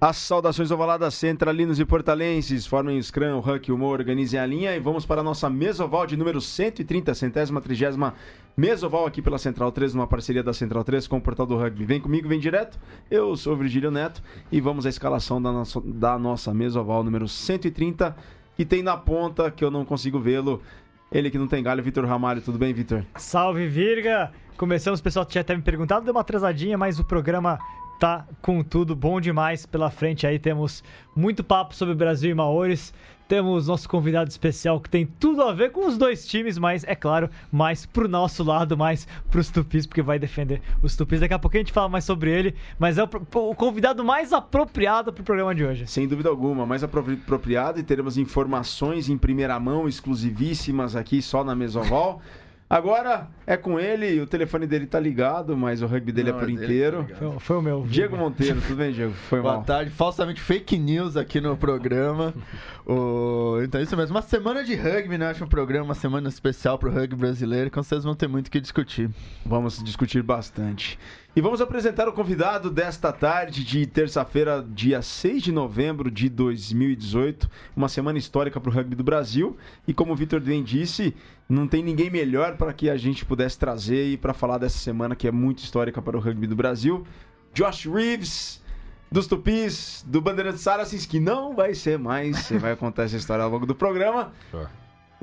As saudações ovaladas centralinos e portalenses formem o Scrum, o Huck, o Mo, organizem a linha e vamos para a nossa mesoval de número 130, centésima, trigésima mesoval aqui pela Central 3, numa parceria da Central 3 com o Portal do Rugby. Vem comigo, vem direto. Eu sou o Virgílio Neto e vamos à escalação da nossa, da nossa mesoval número 130, que tem na ponta, que eu não consigo vê-lo, ele que não tem galho, Vitor Ramalho. Tudo bem, Vitor? Salve, Virga! Começamos, pessoal tinha até me perguntado, deu uma atrasadinha, mas o programa tá com tudo bom demais pela frente aí. Temos muito papo sobre Brasil e Maores. Temos nosso convidado especial que tem tudo a ver com os dois times, mas é claro, mais pro nosso lado, mais pros Tupis, porque vai defender os Tupis. Daqui a pouco a gente fala mais sobre ele, mas é o, o convidado mais apropriado pro programa de hoje. Sem dúvida alguma, mais apropriado e teremos informações em primeira mão, exclusivíssimas aqui só na Mesoval. Agora é com ele, o telefone dele tá ligado, mas o rugby dele é Não, é por inteiro. Tá foi, foi, o meu. Diego Monteiro, tudo bem, Diego? Foi Boa mal. tarde, falsamente fake news aqui no programa. o... Então, isso mesmo. Uma semana de rugby, né? Acho um programa, uma semana especial pro rugby brasileiro, que vocês vão ter muito o que discutir. Vamos discutir bastante. E vamos apresentar o convidado desta tarde de terça-feira, dia 6 de novembro de 2018, uma semana histórica para o rugby do Brasil. E como o Vitor bem disse, não tem ninguém melhor para que a gente pudesse trazer e para falar dessa semana que é muito histórica para o rugby do Brasil. Josh Reeves, dos Tupis, do Bandeirantes Saracens, que não vai ser mais, você vai contar essa história ao longo do programa. Sure.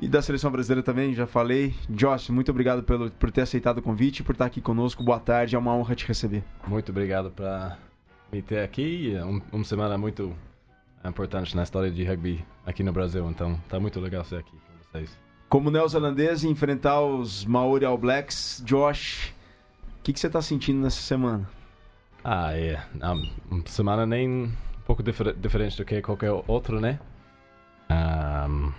E da seleção brasileira também, já falei. Josh, muito obrigado pelo, por ter aceitado o convite, por estar aqui conosco. Boa tarde, é uma honra te receber. Muito obrigado por me ter aqui. É um, uma semana muito importante na história de rugby aqui no Brasil, então tá muito legal ser aqui com vocês. Como neozelandês enfrentar os Maori All Blacks, Josh, o que, que você está sentindo nessa semana? Ah, é. Uma semana nem um pouco difer diferente do que qualquer outro, né? Um,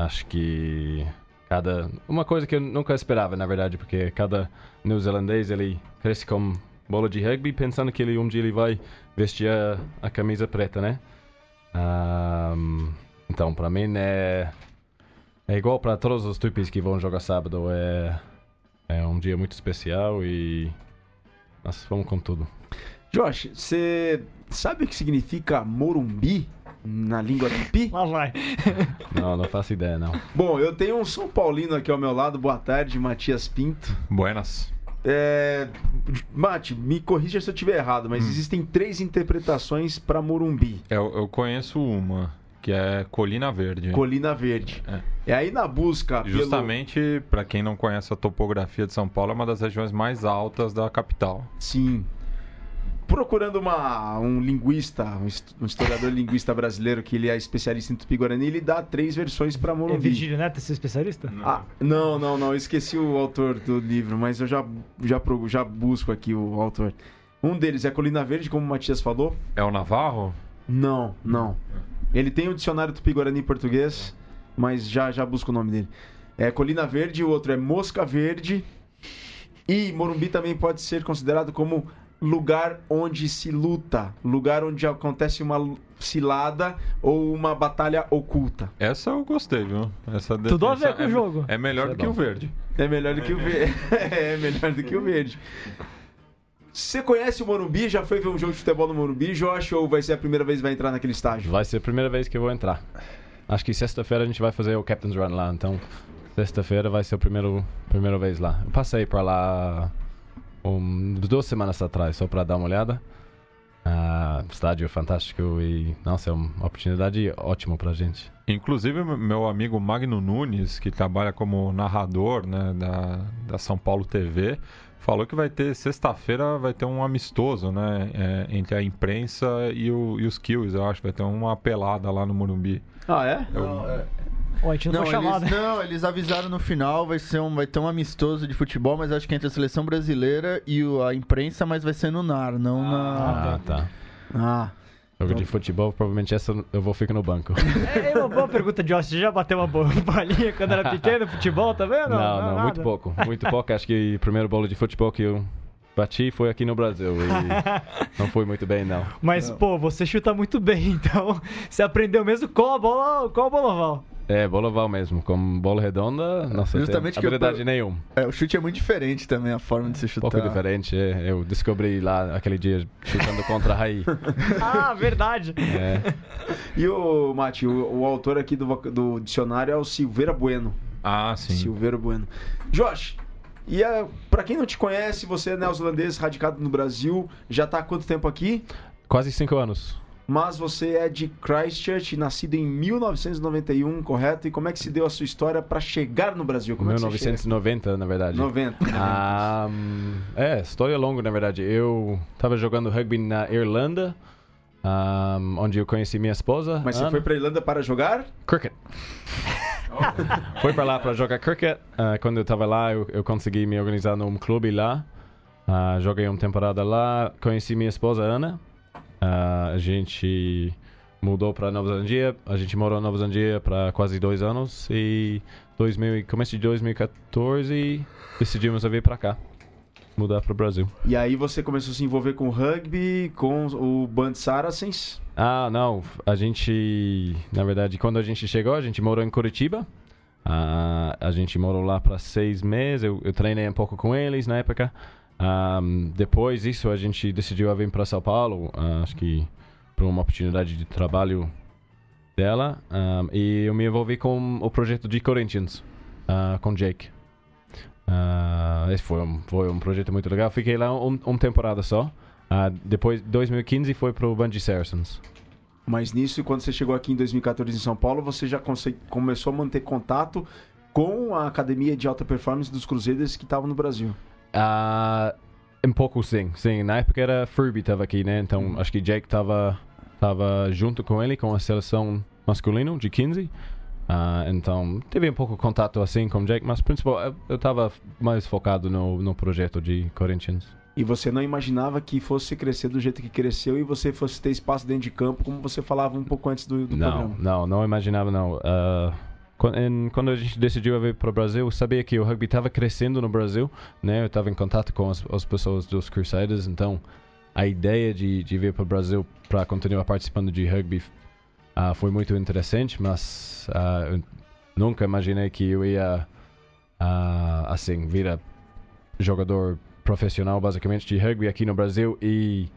Acho que cada uma coisa que eu nunca esperava, na verdade, porque cada neozelandês ele cresce com bola de rugby pensando que ele um dia ele vai vestir a, a camisa preta, né? Um, então, para mim é é igual para todos os tupis que vão jogar sábado. É é um dia muito especial e nós vamos com tudo. Josh, você sabe o que significa Morumbi? Na língua tupi? Lá vai. Não, não faço ideia, não. Bom, eu tenho um São Paulino aqui ao meu lado. Boa tarde, Matias Pinto. Buenas. É... Mate, me corrija se eu estiver errado, mas hum. existem três interpretações para Morumbi. Eu, eu, conheço uma, que é Colina Verde. Colina Verde. É. E aí na busca. Justamente, pelo... para quem não conhece a topografia de São Paulo, é uma das regiões mais altas da capital. Sim procurando uma, um linguista, um historiador linguista brasileiro que ele é especialista em Tupi-Guarani, ele dá três versões para Morumbi. É Virgílio Neto esse especialista? Não. Ah, não, não, não, esqueci o autor do livro, mas eu já, já, já busco aqui o autor. Um deles é Colina Verde, como o Matias falou. É o Navarro? Não, não. Ele tem o um dicionário Tupi-Guarani português, mas já, já busco o nome dele. É Colina Verde, o outro é Mosca Verde. E Morumbi também pode ser considerado como lugar onde se luta, lugar onde acontece uma cilada ou uma batalha oculta. Essa eu gostei, viu? Essa Tudo a ver com é, o jogo. É melhor do é que o verde. É melhor do que o verde. é melhor do que o verde. Você conhece o Morumbi? Já foi ver um jogo de futebol no Morumbi, Josh? Ou vai ser a primeira vez que vai entrar naquele estágio? Vai ser a primeira vez que eu vou entrar. Acho que sexta-feira a gente vai fazer o Captain's Run lá, então sexta-feira vai ser a primeira, primeira vez lá. Eu passei por lá um, duas semanas atrás, só para dar uma olhada. Uh, estádio fantástico e, nossa, é uma oportunidade ótima pra gente. Inclusive, meu amigo Magno Nunes, que trabalha como narrador né, da, da São Paulo TV, falou que vai ter, sexta-feira, vai ter um amistoso, né, é, entre a imprensa e, o, e os Kills, eu acho, vai ter uma pelada lá no Morumbi. Ah, é? Eu, não, é. a gente não, não foi chamado. Eles, não, eles avisaram no final, vai, ser um, vai ter um amistoso de futebol, mas acho que entre a seleção brasileira e a imprensa, mas vai ser no NAR, não ah, na. Ah, tá. Ah. Jogo de futebol, provavelmente essa eu vou ficar no banco. É, é uma boa pergunta, Josh. Você já bateu uma bolinha quando era pequeno, futebol, tá vendo? Não, não, não, não muito pouco. Muito pouco. Acho que o primeiro bolo de futebol que eu bati foi aqui no Brasil e não foi muito bem, não. Mas, não. pô, você chuta muito bem, então você aprendeu mesmo com a bola, com a bola oval. É, bola oval mesmo. Com bola redonda, nossa, Justamente tem que eu habilidade nenhuma. É, o chute é muito diferente também, a forma de se Um chutar. pouco diferente. é. Eu descobri lá aquele dia chutando contra a Raí. Ah, verdade. É. E o Mati, o, o autor aqui do, do dicionário é o Silveira Bueno. Ah, sim. Silveira Bueno. Josh, e a, pra quem não te conhece, você é neozelandês radicado no Brasil, já tá há quanto tempo aqui? Quase cinco anos. Mas você é de Christchurch, nascido em 1991, correto? E como é que se deu a sua história pra chegar no Brasil? Como é que você 1990, na verdade. chega? 90. Ah, hum, é, história longa, na verdade. Eu tava jogando rugby na Irlanda, ah, onde eu conheci minha esposa. Mas você Ana. foi pra Irlanda para jogar? Cricket. Fui para lá para jogar cricket. Ah, quando eu estava lá, eu, eu consegui me organizar num clube lá. Ah, joguei uma temporada lá. Conheci minha esposa Ana. Ah, a gente mudou para Nova Zelândia. A gente morou na Nova Zelândia para quase dois anos e 2000, e começo de 2014 decidimos vir para cá, mudar para o Brasil. E aí você começou a se envolver com o rugby, com o Band Saracens. Ah, não. A gente, na verdade, quando a gente chegou, a gente morou em Curitiba. Ah, a gente morou lá para seis meses. Eu, eu treinei um pouco com eles na época. Ah, depois disso, a gente decidiu vir para São Paulo. ah, acho que por uma oportunidade de trabalho dela. Ah, e eu me envolvi com o projeto de Corinthians, ah, com Jake. Ah, esse foi um, foi um projeto muito legal. Fiquei lá um, uma temporada só. Ah, depois, 2015, foi pro Bungie Saracens. Mas nisso, quando você chegou aqui em 2014 em São Paulo, você já começou a manter contato com a academia de alta performance dos Cruzeiros que estavam no Brasil. Ah, um pouco sim, sim. Na época era Furby tava aqui, né? Então acho que Jake tava, tava junto com ele, com a seleção masculina de 15. Ah, então teve um pouco de contato assim com Jake, mas principal eu- eu tava mais focado no, no projeto de Corinthians. E você não imaginava que fosse crescer do jeito que cresceu e você fosse ter espaço dentro de campo, como você falava um pouco antes do, do Não, programa. não, não imaginava não. Em- quando a gente decidiu vir para o Brasil, eu sabia que o rugby estava crescendo no Brasil, né? Eu estava em contato com as, as pessoas dos Crusaders, então a ideia de, de vir para o Brasil para continuar participando de rugby ah, foi muito interessante, mas eu nunca imaginei que eu ia ah, assim virar jogador profissional basicamente de rugby aqui no Brasil e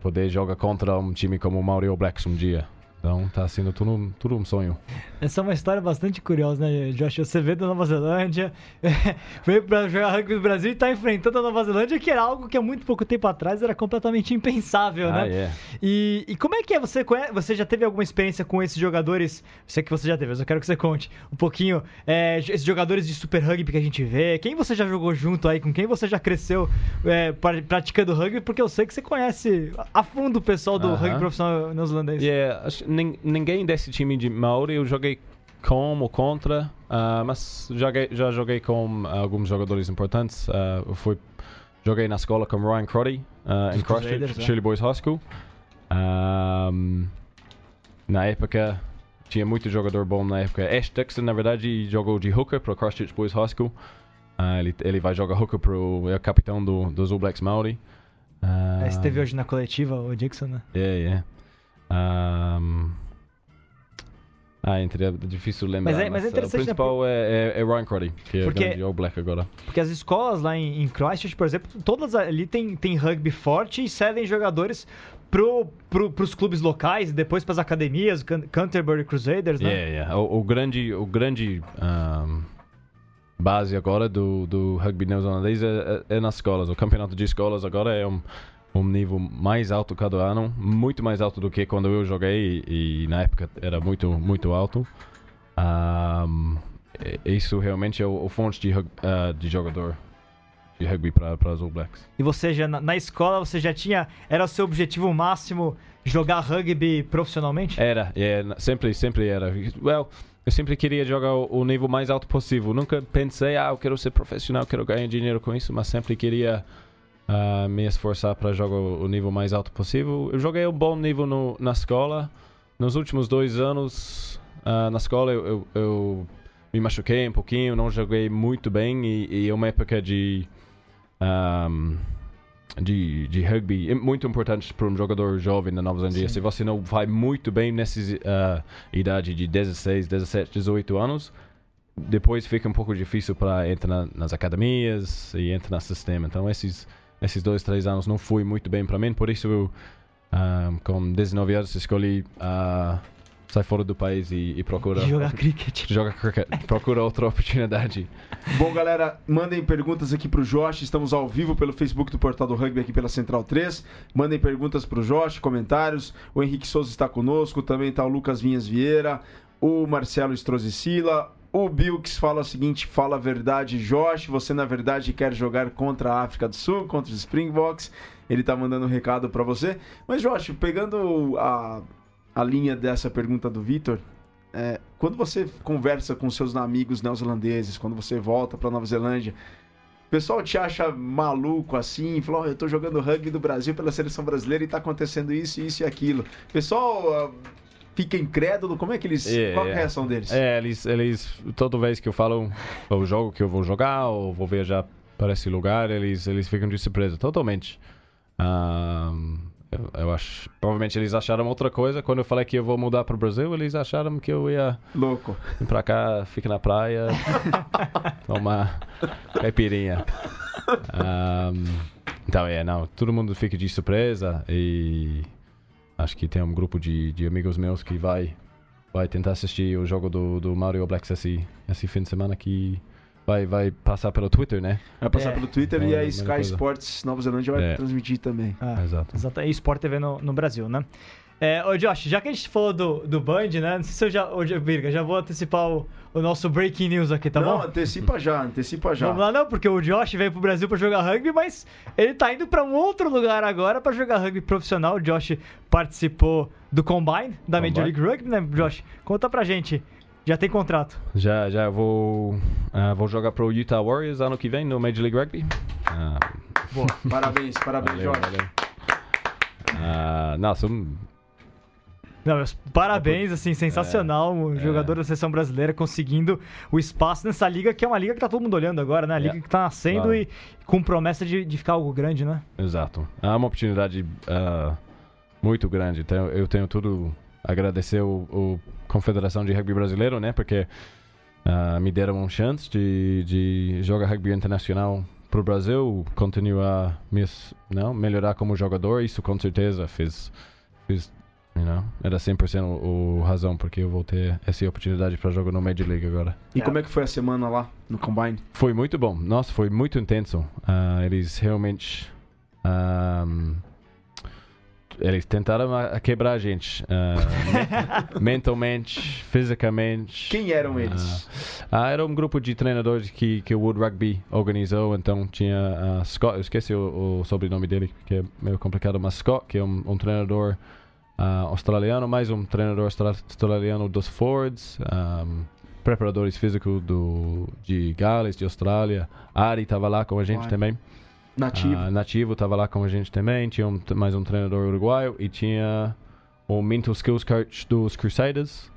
poder jogar contra um time como o Mario Blacks um dia. Então tá sendo tudo, um- tudo um sonho. Essa é uma história bastante curiosa, né, Josh? Você veio da Nova Zelândia, veio pra jogar rugby no Brasil e tá enfrentando a Nova Zelândia, que era algo que há muito pouco tempo atrás era completamente impensável, Ah, né? é. E, e como é que é? Você, conhe- você já teve alguma experiência com esses jogadores? Sei que você já teve, mas eu quero que você conte um pouquinho. é, esses jogadores de super rugby que a gente vê. Quem você já jogou junto aí? Com quem você já cresceu é, pra- praticando rugby? Porque eu sei que você conhece a fundo o pessoal do Aham. rugby profissional neozelandês. Yeah, nin- ninguém desse time de Maori eu joguei com ou contra, ah, mas joguei, já joguei com alguns jogadores importantes. Ah, eu fui, joguei na escola com Ryan Crotty ah, em Christchurch, né? Shirley Boys High School. Ahm, na época tinha muito jogador bom na época. Ash Dixon, na verdade, jogou de hooker para Christchurch Boys High School. Ah, ele, ele vai jogar hooker pro é o capitão do, dos All Blacks Maori. Ah, É, Esteve hoje na coletiva, o Dixon, né? Yeah, yeah. Um, ah, entre, é difícil lembrar. Mas é- mas é uh, interessante, O principal é, é, é Ryan Crotty, que é Porque- grande All Black agora. Porque as escolas lá em, em Christchurch, por exemplo, todas ali tem, tem rugby forte e cedem jogadores pro, pro, pros clubes locais e depois pras academias, Can- Canterbury Crusaders, né? Yeah, yeah. O, o grande, o grande um, base agora do, do rugby neozelandês é, é, é nas escolas. O campeonato de escolas agora é um, um nível mais alto cada ano, muito mais alto do que quando eu joguei e, e na época era muito, muito alto. Um, isso realmente é o, o fonte de, ah, de jogador de rugby para os All Blacks. E você já, na, na escola, você já tinha. Era o seu objetivo máximo jogar rugby profissionalmente? Era, é, sempre, sempre era. Well, eu sempre queria jogar o, o nível mais alto possível. Nunca pensei, ah, eu quero ser profissional, quero ganhar dinheiro com isso, mas sempre queria me esforçar para jogar o, nível mais alto possível. Eu joguei um bom nível no, na escola. Nos últimos dois anos ah, na escola eu, eu, eu me machuquei um pouquinho, não joguei muito bem e, e é uma época de ahm, de, de rugby é muito importante para um jogador jovem na Nova Zelândia. Se você não vai muito bem nessa uh, idade de 16, 17, 18 anos, depois fica um pouco difícil para entrar nas academias e entrar no sistema. Então, esses, esses dois, três anos não foi muito bem para mim, por isso eu, uh, com 19 anos, escolhi uh, sai fora do país e, e procura. Jogar cricket. Joga cricket. Procura outra oportunidade. Bom, galera, mandem perguntas aqui pro Josh. Estamos ao vivo pelo Facebook do Portal do Rugby aqui pela Central 3. Mandem perguntas pro Josh, comentários. O Henrique Souza está conosco. Também está o Lucas Vinhas Vieira, o Marcelo Estrozicila. O Bilks fala o seguinte: fala a verdade, Josh. Você na verdade quer jogar contra a África do Sul, contra os Springboks. Ele tá mandando um recado para você. Mas, Josh, pegando a a linha dessa pergunta do Vitor, é, quando você conversa com seus amigos neozelandeses, quando você volta para Nova Zelândia, o pessoal te acha maluco assim, falou, oh, eu tô jogando rugby do Brasil pela seleção brasileira e tá acontecendo isso, isso e aquilo. Pessoal uh, fica incrédulo, como é que eles, é, qual é a reação deles? É, eles, eles, toda vez que eu falo o jogo que eu vou jogar ou vou viajar para esse lugar, eles, eles ficam de surpresa, totalmente. Um, eu, eu, acho. Provavelmente eles acharam outra coisa. Quando eu falei que eu vou mudar para o Brasil, eles acharam que eu ia. Louco. Ir para cá, fica na praia, tomar caipirinha. Um, então, é, não. Todo mundo fica de surpresa e. Acho que tem um grupo de, de amigos meus que vai, vai tentar assistir o jogo do, do Mario Blacks esse, esse fim de semana que vai, vai passar pelo Twitter, né? Vai passar É. pelo Twitter É, e a Sky coisa. Sports Nova Zelândia vai É. transmitir também. Ah, Exato. Exato. E Sport TV no, no Brasil, né? É, ô Josh, já que a gente falou do, do Band, né? Não sei se eu já. Ô, Virga, já vou antecipar o, o nosso breaking news aqui, tá Não, bom? antecipa já, antecipa já. Vamos lá, não, porque o Josh veio pro Brasil pra jogar rugby, mas ele tá indo pra um outro lugar agora pra jogar rugby profissional. O Josh participou do Combine da Major Combine. League Rugby, né, Josh? Conta pra gente. Já tem contrato. Já, já vou, ah, vou jogar pro Utah Warriors ano que vem no Major League Rugby. Ah, Boa, parabéns, parabéns, valeu, Jorge. valeu. Ah, não, sou- Não, meus parabéns, assim, sensacional. o jogador da seleção brasileira conseguindo o espaço nessa liga, que é uma liga que tá todo mundo olhando agora, né? A liga É. que tá nascendo Claro. e com promessa de, de ficar algo grande, né? Exato. É uma oportunidade ah, muito grande. Então, eu tenho tudo a agradecer o, o Confederação de Rugby Brasileiro, né? Porque ah, me deram uma chance de, de jogar rugby internacional para o Brasil, continuar me, não, melhorar como jogador. Isso com certeza fez, fez you know, era 100% o, o razão porque eu vou ter essa oportunidade para jogar no Major League agora. E como é que foi a semana lá no Combine? Foi muito bom. Nossa, foi muito intenso. Ah, eles realmente. ahm, eles tentaram a, a quebrar a gente. ah, men- mentalmente, fisicamente. Quem eram eles? Ah, era um grupo de treinadores que, que o World Rugby organizou. Então tinha ah, Scott, eu esqueci o, o sobrenome dele, que é meio complicado, mas Scott, que é um, um treinador ah, australiano, mais um treinador austra- australiano dos Fords, ahm, preparadores físicos do, de Gales, de Austrália. Ari estava lá com a gente Uai. também. Nativo. Ah, nativo estava lá com a gente também. Tinha um- mais um treinador uruguaio e tinha o mental skills coach dos Crusaders,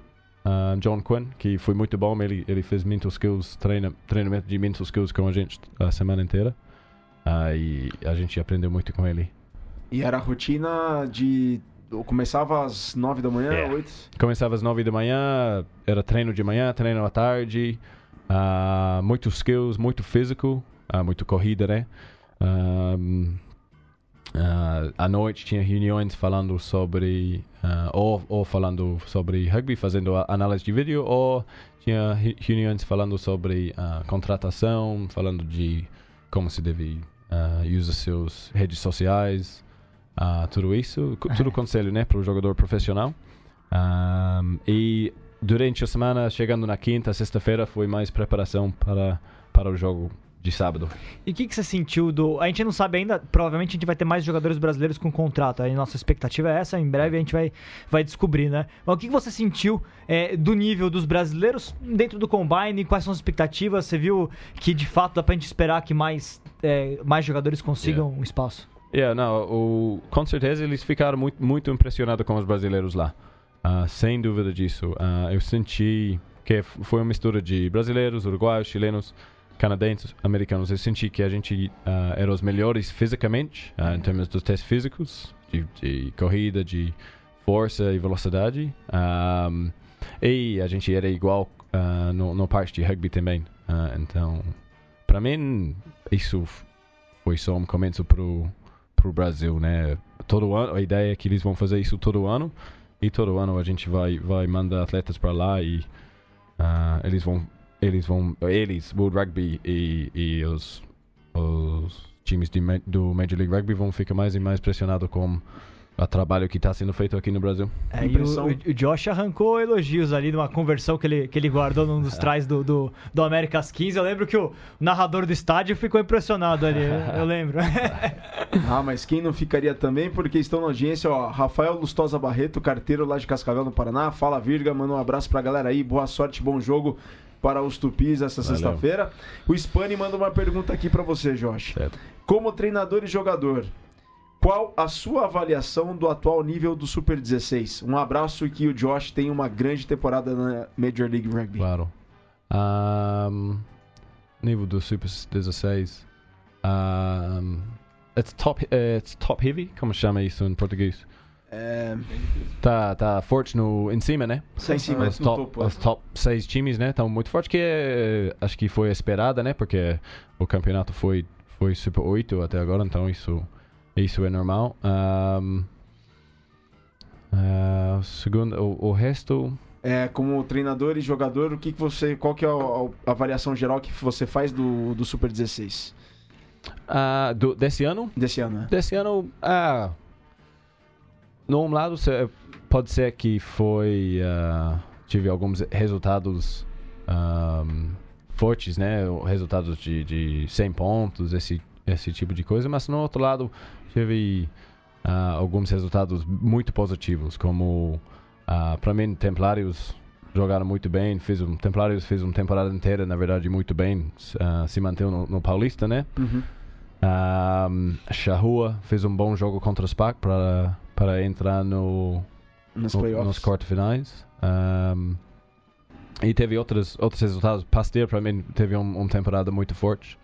ah, John Quinn, que foi muito bom. Ele, ele fez mental skills, treina, treinamento de mental skills com a gente a semana inteira. Ah, e a gente aprendeu muito com ele. E era a rotina de. Começava às 9 da manhã, É. 8. Começava às nove da manhã, era treino de manhã, treino à tarde, ah, muito skills, muito físico, ah, muito corrida, né? Ahm, ah, à noite tinha reuniões falando sobre, ah, ou, ou falando sobre rugby, fazendo análise de vídeo, ou tinha re- reuniões falando sobre ah, contratação, falando de como se deve ah, usar seus redes sociais, ah, tudo isso, tudo conselho, né, para o jogador profissional. Um, e durante a semana, chegando na quinta, sexta-feira, foi mais preparação para, para o jogo de sábado. E o que, que você sentiu do. A gente não sabe ainda, provavelmente a gente vai ter mais jogadores brasileiros com contrato. A nossa expectativa é essa, em breve a gente vai, vai descobrir, né? Mas o que, que você sentiu é, do nível dos brasileiros dentro do Combine? Quais são as expectativas? Você viu que de fato dá pra gente esperar que mais, é, mais jogadores consigam um espaço? Yeah, não, o, com certeza eles ficaram muito, muito impressionados com os brasileiros lá. Ah, sem dúvida disso. Ah, eu senti que foi uma mistura de brasileiros, uruguaios, chilenos, canadenses, americanos, eu senti que a gente ah, era os melhores fisicamente, em termos dos testes físicos, de, de corrida, de força e velocidade. Ahm, e a gente era igual ah, no, no parte de rugby também. Então, para mim, isso foi só um começo pro, pro Brasil, né? Todo ano, a ideia é que eles vão fazer isso todo ano. E todo ano a gente vai, vai mandar atletas para lá e ah, eles vão eles vão eles World Rugby e, e os, os times de, do Major League Rugby vão ficar mais e mais pressionados com o trabalho que está sendo feito aqui no Brasil. É, e o, o- Josh arrancou elogios ali numa conversão que ele, que ele guardou num dos trás do, do, do Américas 15. Eu lembro que o narrador do estádio ficou impressionado ali, eu, eu lembro. Ah, mas quem não ficaria também, porque estão na audiência, ó, Rafael Lustosa Barreto, carteiro lá de Cascavel, no Paraná. Fala, Virga, manda um abraço pra galera aí, boa sorte, bom jogo para os Tupis essa sexta-feira. O Spani manda uma pergunta aqui pra você, Josh. Certo. Como treinador e jogador, qual a sua avaliação do atual nível do Super 16? Um abraço e que o Josh tenha uma grande temporada na Major League Rugby. Claro. Ahm, nível do Super 16. ahm, it's top, it's top heavy, como chama isso em português? É, Tá, tá forte no, em cima, né? tá em cima, os top, topo. é. os top seis times, né? Estão muito fortes, que é, acho que foi esperada, né? Porque o campeonato foi, foi Super 8 até agora, então isso, isso é normal. Ahm, ah, segundo, o, o resto... É, como treinador e jogador, o que, que você, qual que é a, a avaliação geral que você faz do, do Super 16 ah, do, desse ano? desse ano? né? Desse ano, ah, num lado pode ser que foi ah, tive alguns resultados ahm, fortes, né? Resultados de, de 100 pontos, esse esse tipo de coisa, mas no outro lado tive ah, alguns resultados muito positivos, como para mim Templários jogaram muito bem, fez um Templários fez uma temporada inteira, na verdade, muito bem, ah, se manteve no, no Paulista, né? Uhum. Um, Shahua fez um bom jogo contra o SPAC para, para entrar no, Nos no- playoffs. nos quarterfinais. Um, e teve outros, outros resultados. Pasteur, para mim, teve um, uma temporada muito forte.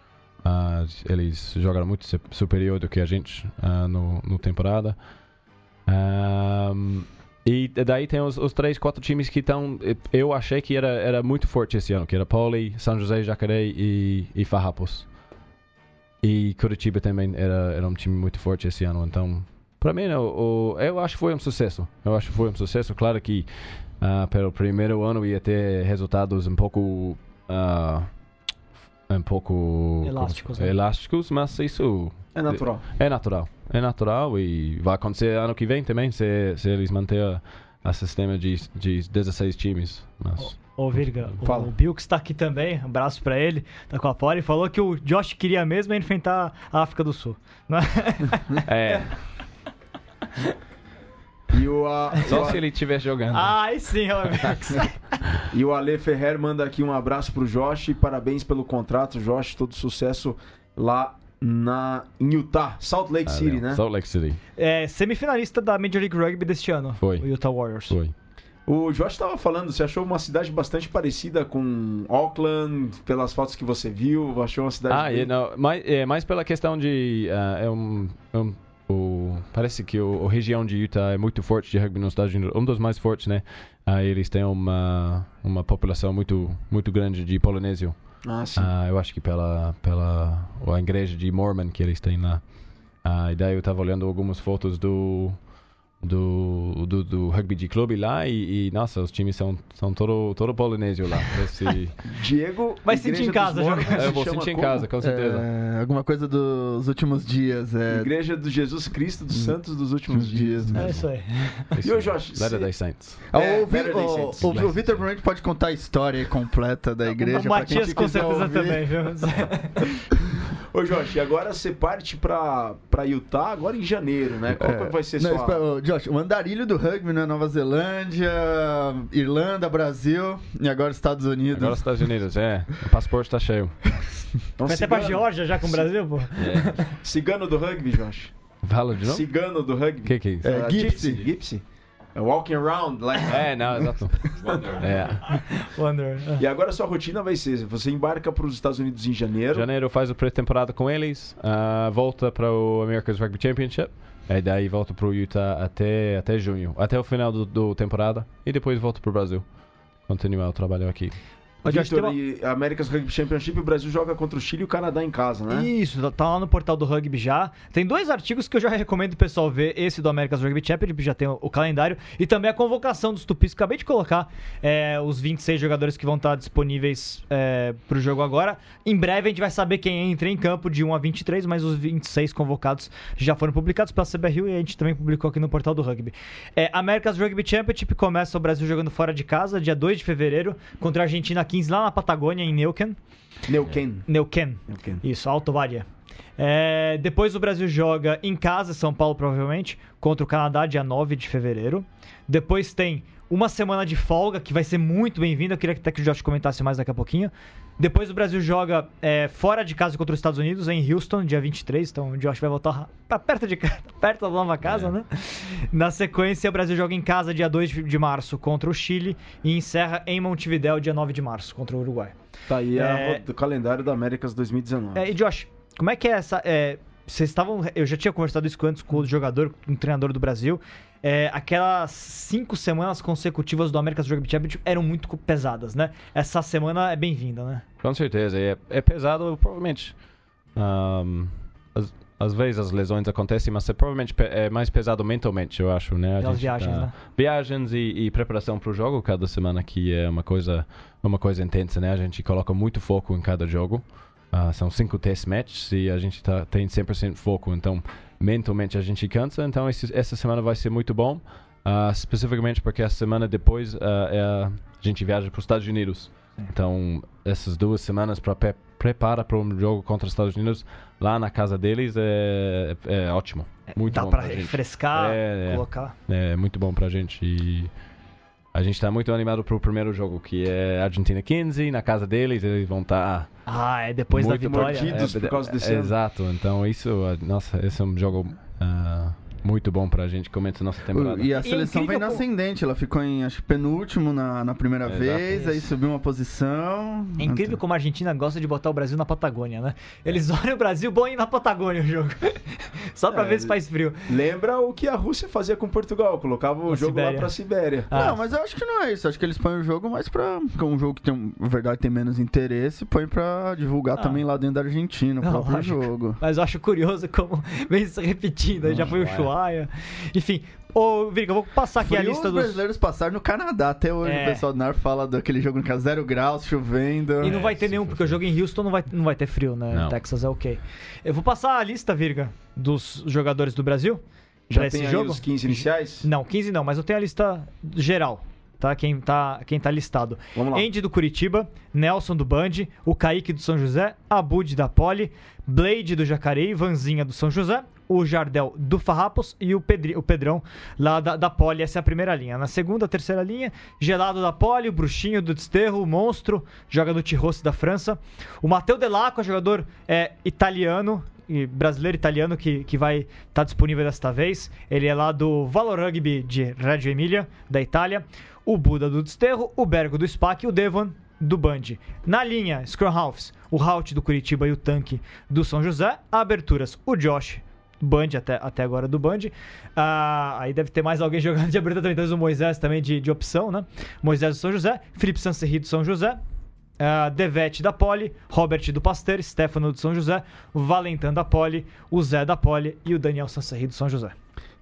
Ah, eles jogaram muito su- superior do que a gente ah, no, no temporada. Um, e daí tem os, os três, quatro times que estão. Eu achei que era, era muito forte esse ano, que era Poli, São José, Jacaré e, e Farrapos. E Curitiba também era, era um time muito forte esse ano. Então, para mim, o, o- eu acho que foi um sucesso. Eu acho que foi um sucesso. Claro que ah, pelo primeiro ano ia ter resultados um pouco. ah, um pouco. Elásticos, como- né? elásticos, mas isso É natural. é natural. É natural e vai acontecer ano que vem também, se, se eles manterem a sistema de, de 16 times. Mas, Ô, Virga, Fala. o Bill que está aqui também, um abraço pra ele, tá com a Poli, falou que o Josh queria mesmo é enfrentar a África do Sul. Não é? é, E o, a, o só a- se ele estiver jogando. Ah, aí sim, ó, Virga. e o Ale Ferrer manda aqui um abraço pro Josh e parabéns pelo contrato, Josh. Todo sucesso lá na, em Utah, Salt Lake Ah, City, não. né? Salt Lake City. É semifinalista da Major League Rugby deste ano. Foi. O Utah Warriors. Foi. O Josh estava falando, você achou uma cidade bastante parecida com Auckland, pelas fotos que você viu, achou uma cidade... Ah, bem- é, não, mais, é, mais pela questão de. ah, é um, é um- o, parece que o, a região de Utah é muito forte de rugby nos Estados Unidos, um dos mais fortes, né? Ah, eles têm uma, uma população muito, muito grande de polinésio. Ah, sim. Ah, eu acho que pela, pela a igreja de Mormon que eles têm lá. Ah, e daí eu estava olhando algumas fotos do do, do, do rugby de clube lá e, e, nossa, os times são, são todo, todo polinésio lá. Esse, Diego... Vai Igreja sentir em casa Mormons jogando. se eu vou sentir em como? casa, com certeza. É, alguma coisa dos últimos dias. É, Igreja do Jesus Cristo dos Santos dos últimos dias. dias, É isso aí. E o Josh, Letter cê- Day Saints. É, o, Vi- Better Day o- o- o Vitor provavelmente pode contar a história completa da igreja. o Matias com certeza ouvir. também, viu? Ô Josh, e agora você parte pra, pra Utah agora em janeiro, né? Qual que É. vai ser Não, sua... espera, Josh, o andarilho do rugby na Nova Zelândia, Irlanda, Brasil e agora Estados Unidos. Agora Estados Unidos, é. O passaporte está cheio. Então, Vai até pra cigano- Geórgia já com o Brasil, pô. Cigano do rugby, Josh. Fala de novo? Cigano do rugby. O que, que é isso? É, Ah, Gypsy. É walking around, like... É, não, exato. É. Wonder. E agora a sua rotina vai ser, você embarca para os Estados Unidos em janeiro. Janeiro faz a pré-temporada com eles, ah, volta para o America's Rugby Championship, e daí volta para o Utah até, até junho, até o final do, do temporada, e depois volta para o Brasil. Continuar o trabalho aqui. Victor, uma- e America's Rugby Championship, o Brasil joga contra o Chile e o Canadá em casa, né? Isso, tá lá no portal do Rugby já. Tem dois artigos que eu já recomendo o pessoal ver. Esse do America's Rugby Championship, já tem o, calendário. E também a convocação dos Tupis. Acabei de colocar é, os 26 jogadores que vão estar disponíveis é, pro jogo agora. Em breve a gente vai saber quem entra em campo de 1 a 23, mas os 26 convocados já foram publicados pela CBRU e a gente também publicou aqui no portal do Rugby. É, America's Rugby Championship começa o Brasil jogando fora de casa, dia 2 de fevereiro, contra a Argentina 15 lá na Patagônia, em Neuquén. Neuquén. Neuquén. Neuquén. Isso, Alto Varia. É, depois o Brasil joga em casa, São Paulo provavelmente, contra o Canadá, dia 9 de fevereiro. Depois tem uma semana de folga, que vai ser muito bem-vinda. Eu queria até que o Josh comentasse mais daqui a pouquinho. Depois o Brasil joga é, fora de casa contra os Estados Unidos, em Houston, dia 23. Então o Josh vai voltar pra perto, de, perto da nova casa, É. né? Na sequência, o Brasil joga em casa, dia 2 de março, contra o Chile. E encerra em Montevidéu, dia 9 de março, contra o Uruguai. Tá aí É. do calendário da Américas 2019. É, e Josh, como é que é essa. é, vocês estavam. Eu já tinha conversado isso antes com o jogador, com o treinador do Brasil. É, aquelas cinco semanas consecutivas do America's Rugby Championship eram muito pesadas, né? Essa semana é bem-vinda, né? Com certeza, é, é pesado, provavelmente. Ahm, às, às vezes as lesões acontecem, mas é provavelmente é mais pesado mentalmente, eu acho, né? A Pelas gente viagens, né? Viagens e, e preparação para o jogo cada semana, que é uma coisa, uma coisa intensa, né? A gente coloca muito foco em cada jogo. Ah, são cinco test matches e a gente tá, tem 100% foco, então mentalmente a gente cansa. Então esse, essa semana vai ser muito bom, ah, especificamente porque a semana depois ah, é a, a gente viaja para os Estados Unidos. Então essas duas semanas para pre prepara para um jogo contra os Estados Unidos lá na casa deles é, é ótimo, muito Dá bom pra gente. refrescar, É, é. colocar. É muito bom pra gente e a gente tá muito animado pro primeiro jogo, que é Argentina 15, na casa deles, eles vão estar Ah, é depois Muito da vitória. mordido. por causa desse ano. Exato, então isso, nossa, esse é um jogo ah, muito bom pra gente começar nossa temporada. E a seleção incrível vem na ascendente, ela ficou em acho que penúltimo na, na primeira Exato. vez, aí subiu uma posição. É incrível como a Argentina gosta de botar o Brasil na Patagônia, né? Eles olham o Brasil bom ir na Patagônia o jogo. Só pra É, ver se faz frio. Lembra o que a Rússia fazia com Portugal, colocava o Na jogo Sibéria. lá pra Sibéria. Ah. Não, mas eu acho que não é isso. Acho que eles põem o jogo mais pra. Com um jogo que tem, na verdade, tem menos interesse, põe pra divulgar Ah. também lá dentro da Argentina, o Não, próprio lógico. jogo. Mas eu acho curioso como vem se repetindo. Aí já foi o Ushuaia. Enfim, ô, Virga, eu vou passar aqui a Frio lista os dos. brasileiros passaram no Canadá. Até hoje É. o pessoal do NAR fala daquele jogo no zero graus, chovendo. E não vai ter É, nenhum, porque o jogo em Houston não vai, não vai ter frio, né? Não. Texas é ok. Eu vou passar a lista, Virga, dos jogadores do Brasil. Já tem esse aí jogo. os 15 iniciais? Não, 15 não, mas eu tenho a lista geral, tá? Quem tá, quem tá listado. Vamos lá. Andy do Curitiba, Nelson do Band, o Kaique do São José, Abud da Poli, Blade do Jacareí, Vanzinha do São José, o Jardel do Farrapos e o, Pedri, o Pedrão lá da, da Poli. Essa é a primeira linha. Na segunda, terceira linha, Gelado da Poli, o Bruxinho do Desterro, o Monstro, joga no Tirrossi da França. O Matteo Delacqua, jogador é, italiano, e brasileiro italiano que, que vai estar disponível desta vez. Ele é lá do Valor Rugby de Reggio Emilia, da Itália. O Buda do Desterro, o Bergo do SPAC e o Devon do Band. Na linha, Scrum Halves, o Halt do Curitiba e o Tanque do São José. Aberturas, o Josh Band, até, até agora do Band. Ah, aí deve ter mais alguém jogando de abertura também. Então, o Moisés também de, de opção, né? Moisés do São José, Felipe Sancerri do São José, ah, Devete da Poli, Robert do Pasteur, Stefano do São José, Valentin da Poli, o Zé da Poli e o Daniel Sancerri do São José.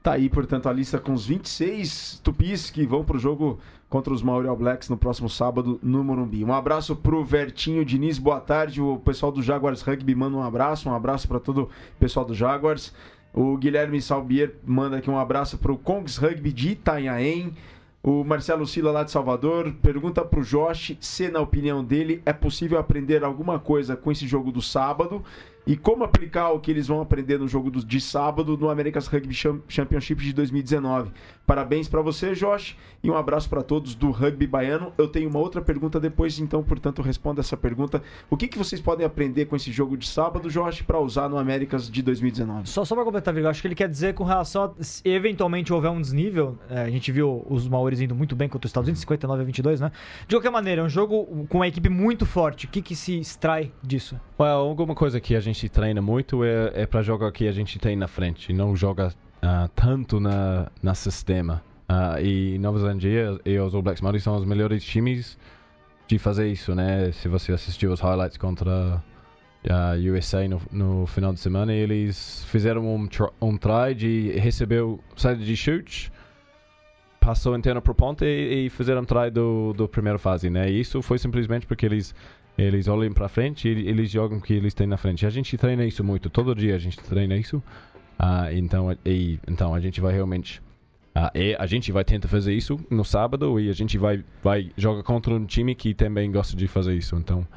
Tá aí, portanto, a lista com os 26 tupis que vão pro jogo contra os Maori All Blacks no próximo sábado no Morumbi. Um abraço pro Vertinho Diniz, boa tarde. O pessoal do Jaguars Rugby manda um abraço, um abraço para todo o pessoal do Jaguars. O Guilherme Salbier manda aqui um abraço pro Kongs Rugby de Itanhaém. O Marcelo Sila lá de Salvador pergunta pro Josh se, na opinião dele, é possível aprender alguma coisa com esse jogo do sábado. E como aplicar o que eles vão aprender no jogo do- de sábado no America's Rugby Cham- Championship de 2019. Parabéns para você, Josh, e um abraço para todos do rugby baiano. Eu tenho uma outra pergunta depois, então, portanto, responda essa pergunta. O que, que vocês podem aprender com esse jogo de sábado, Josh, para usar no Americas de 2019? Só, só pra completar, Vigo, acho que ele quer dizer com relação a se eventualmente houver um desnível. é, a gente viu os Maoris indo muito bem contra os Estados Unidos, 59 a 22, né? De qualquer maneira, é um jogo com uma equipe muito forte. O que, que se extrai disso? Well, alguma coisa que a gente treina muito é, é para jogar que a gente tem na frente, não joga ah, tanto na, na sistema. Ah, e Nova Zelândia e os All Blacks Māori são os melhores times de fazer isso, né? Se você assistiu os highlights contra a USA no, no final de semana, eles fizeram um, um try de recebeu saída de chute, passou interno pro ponte e, e fizeram try do, do primeira fase, né? E isso foi simplesmente porque eles eles olham para frente e eles jogam o que eles têm na frente. A gente treina isso muito, todo dia a gente treina isso. Ah, então, e, então a gente vai realmente ah, e a gente vai tentar fazer isso no sábado e a gente vai vai jogar contra um time que também gosta de fazer isso. Então,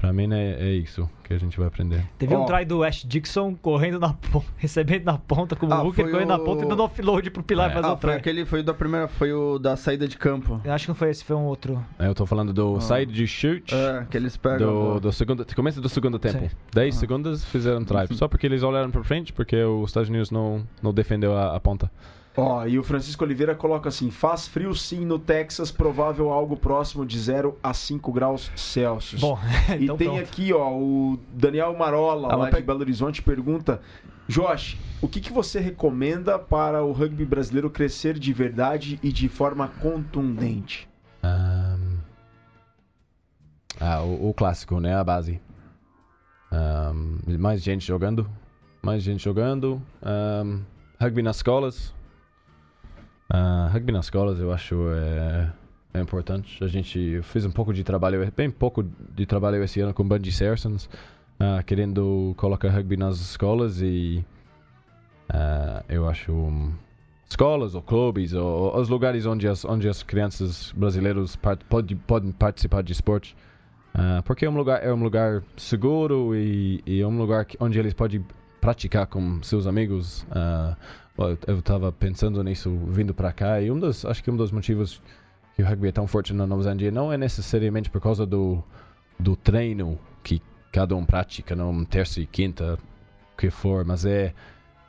para mim é, é isso que a gente vai aprender. Teve um try do Ash Dixon correndo na ponta, recebendo na ponta, como Ah, o Hooker foi correndo na o- ponta e dando offload pro Pilar É. fazer Ah, o foi try. aquele, foi o da primeira, foi o da saída de campo. Eu acho que não foi esse, foi um outro. Eu tô falando do Ah. side de chute. É, que eles pegam. Do, do segundo, começo do segundo tempo. Sim. 10 Ah. segundos fizeram try. Só porque eles olharam para frente, porque os Estados Unidos não, não defendeu a, a ponta. Ó, e o Francisco Oliveira coloca assim: faz frio sim no Texas, provável algo próximo de 0 a 5 graus Celsius. Bom, E então tem pronto. aqui, ó, o Daniel Marola, Ah, lá de Belo Horizonte, pergunta: Josh, o que, que você recomenda para o rugby brasileiro crescer de verdade e de forma contundente? Ahn, ah, o, o clássico, né? A base. Ahn, mais gente jogando. Mais gente jogando. Ahn, rugby nas escolas. Ah, rugby nas escolas eu acho é, é importante. A gente fez um pouco de trabalho, bem pouco de trabalho esse ano com Bungie Saracens. ah, querendo colocar rugby nas escolas e ah, eu acho hum, escolas ou clubes ou, ou os lugares onde as, onde as crianças brasileiras part, pode, podem participar de esporte. Porque é um lugar é um lugar seguro e, e é um lugar onde eles podem praticar com seus amigos. Eu- estava pensando nisso vindo para cá e um dos acho que um dos motivos que o rugby é tão forte na Nova Zelândia não é necessariamente por causa do do treino que cada um pratica, não terça e quinta, que for, mas é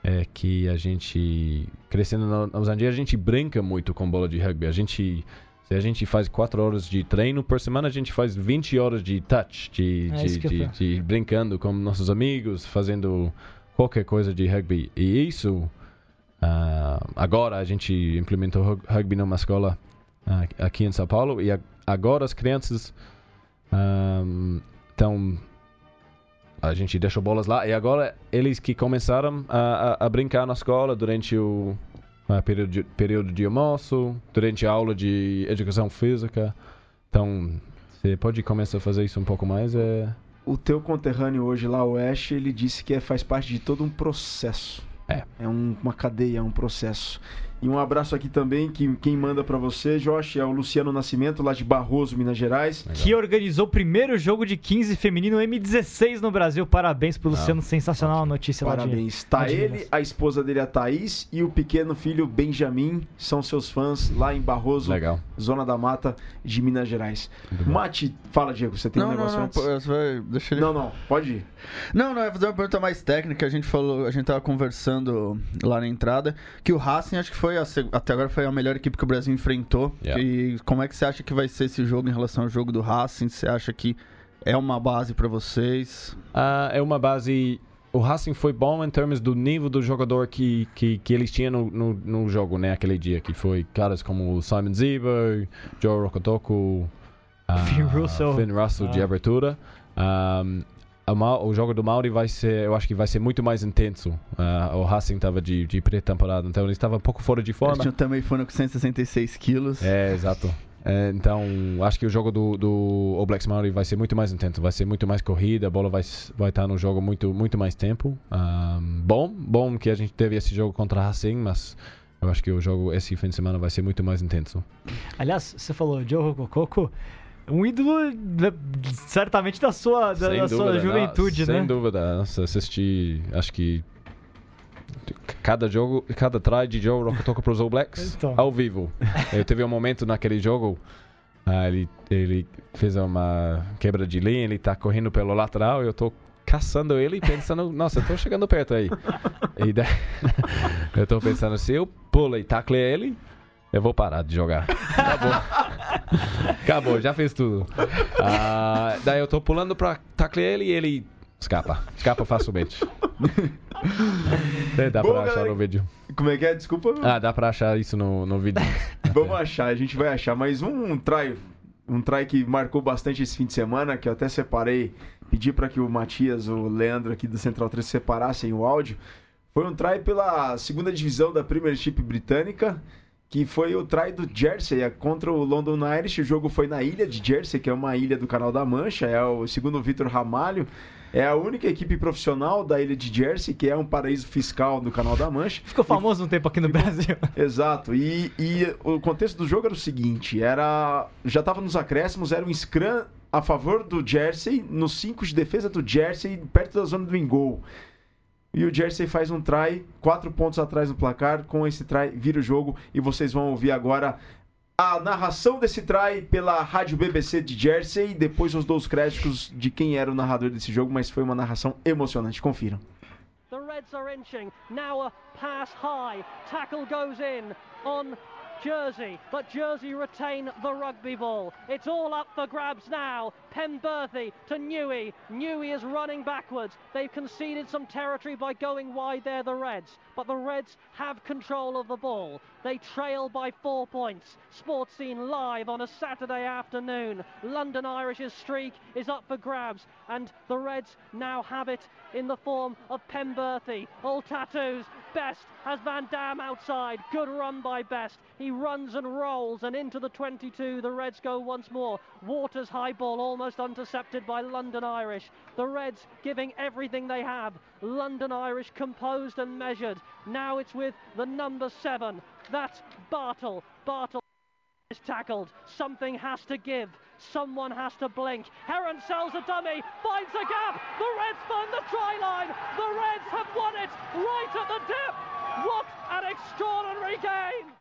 é que a gente crescendo na Nova Zelândia a gente brinca muito com bola de rugby. A gente se a gente faz 4 horas de treino por semana, a gente faz 20 horas de touch, de, É de, de, de brincando com nossos amigos, fazendo qualquer coisa de rugby. E isso, ah, agora a gente implementou rug- rugby numa escola ah, aqui em São Paulo e agora as crianças estão a gente deixou bolas lá e agora eles que começaram a, a, a brincar na escola durante o ah, período, de, período de almoço, durante a aula de educação física. Então, você pode começar a fazer isso um pouco mais. É... O teu conterrâneo hoje lá, o Ash, ele disse que é, faz parte de todo um processo. É. É um- uma cadeia, é um processo. E um abraço aqui também, que quem manda pra você, Josh, é o Luciano Nascimento, lá de Barroso, Minas Gerais. Que organizou o primeiro jogo de 15 feminino M16 no Brasil. Parabéns pro Luciano, sensacional a notícia lá de. Parabéns. Tá lá de ele, Minas. a esposa dele, a Thaís, e o pequeno filho Benjamin, são seus fãs lá em Barroso, Legal. Zona da Mata de Minas Gerais. Mate, fala, Diego, você tem um Não, não, negócio não, antes? pô, você vai- deixa ele Não, não, pode ir. Não, não, eu ia fazer uma pergunta mais técnica. A gente falou, a gente tava conversando lá na entrada que o Racing acho que foi a seg- até agora foi a melhor equipe que o Brasil enfrentou. Yeah. E como é que você acha que vai ser esse jogo em relação ao jogo do Racing? Você acha que é uma base pra vocês? Ah, é uma base. O Racing foi bom em termos do nível do jogador que, que, que eles tinham no, no, no jogo, né? Aquele dia, que foi caras como o Simon Ziba, Joe Rokotoku, ah, Finn Russell. Finn Russell de Ah. abertura. Um, o jogo do Mauri vai ser, eu acho que vai ser muito mais intenso. Ah, o Racing estava de, de pré-temporada, então ele estava um pouco fora de Eles forma. tinham também foram com 166 quilos. É, exato. É, então, acho que o jogo do, do All Blacks Maori vai ser muito mais intenso, vai ser muito mais corrida, a bola vai, vai estar no jogo muito, muito mais tempo. Bom, bom que a gente teve esse jogo contra Racing, mas eu acho que o jogo esse fim de semana vai ser muito mais intenso. Aliás, você falou Joe Rococo. Um ídolo certamente da sua, da, da sua dúvida, juventude, não, né? Sem dúvida. Nossa, assisti, acho que cada jogo, cada try de Joe Rock toca para os All Blacks Então. ao vivo. Eu teve um momento naquele jogo, ah, ele, ele fez uma quebra de linha, ele tá correndo pelo lateral, eu tô caçando ele pensando, nossa, eu tô chegando perto aí. E daí, eu tô pensando, se eu pulo e tacle ele, eu vou parar de jogar. Acabou. Acabou, já fez tudo. Ah, daí eu tô pulando pra tacle ele e ele escapa. Escapa facilmente. Dá Bom, pra achar galera, no vídeo. Como é que é? Desculpa. Ah, dá pra achar isso no, no vídeo. Vamos achar, a gente vai achar. Mas um try, um try que marcou bastante esse fim de semana, que eu até separei, pedi para que o Matias, o Leandro aqui do Central 3 separassem o áudio. Foi um try pela segunda divisão da Premiership britânica, que foi o try do Jersey contra o London Irish. O jogo foi na ilha de Jersey, que é uma ilha do Canal da Mancha. É o segundo o Vitor Ramalho. É a única equipe profissional da ilha de Jersey, que é um paraíso fiscal do Canal da Mancha. Ficou famoso um tempo aqui no Brasil. Exato. E, e o contexto do jogo era o seguinte: era já estava nos acréscimos, era um scrum a favor do Jersey, nos 5 de defesa do Jersey, perto da zona do engol. E o Jersey faz um try, quatro pontos atrás no placar. Com esse try, vira o jogo. E vocês vão ouvir agora a narração desse try pela Rádio BBC de Jersey. Depois os dois créditos de quem era o narrador desse jogo, mas foi uma narração emocionante. Confiram. The Reds are inching. Now a pass high. Tackle goes in on Jersey, but Jersey retain the rugby ball. It's all up for grabs now. Penberthy to Newey. Newey is running backwards. They've conceded some territory by going wide there, the Reds. But the Reds have control of the ball. They trail by four points. Sports scene live on a Saturday afternoon. London Irish's streak is up for grabs, and the Reds now have it in the form of Penberthy. All tattoos. Best has Van Dam outside. Good run by Best. He runs and rolls and into the 22. The Reds go once more. Waters high ball almost intercepted by London Irish. The Reds giving everything they have. London Irish composed and measured. Now it's with the number seven. That's Bartle. Bartle is tackled. Something has to give. Someone has to blink. Heron sells a dummy, finds a gap. The Reds find the try line. The Reds have won it right at the dip. What an extraordinary game!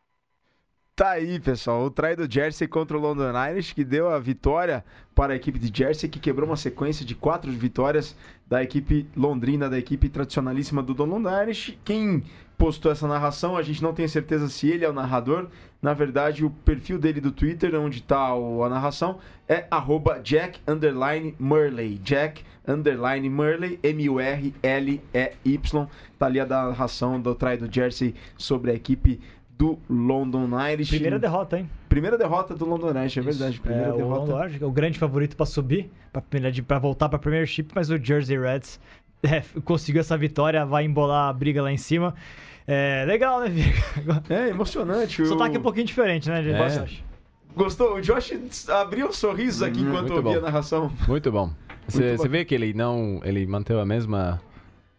Tá aí, pessoal, o try do Jersey contra o London Irish, que deu a vitória para a equipe de Jersey, que quebrou uma sequência de quatro vitórias da equipe londrina, da equipe tradicionalíssima do London Irish. Quem postou essa narração, a gente não tem certeza se ele é o narrador. Na verdade, o perfil dele do Twitter, onde está a narração, é arroba Jack Murley. Jack Murley, M-U-R-L-E-Y. Tá ali a narração do try do Jersey sobre a equipe do London Irish. Primeira derrota, hein? Primeira derrota do London Irish, é verdade. Primeira É, o derrota. London Irish, é o grande favorito para subir, para voltar para Premiership, mas o Jersey Reds é, conseguiu essa vitória, vai embolar a briga lá em cima. É legal, né, Viga? É emocionante. Só o- tá aqui um pouquinho diferente, né, gente? É. Gostou? O Josh abriu sorrisos aqui enquanto muito ouvia a narração. Muito bom. Você bom. você vê que ele não. Ele manteve a mesma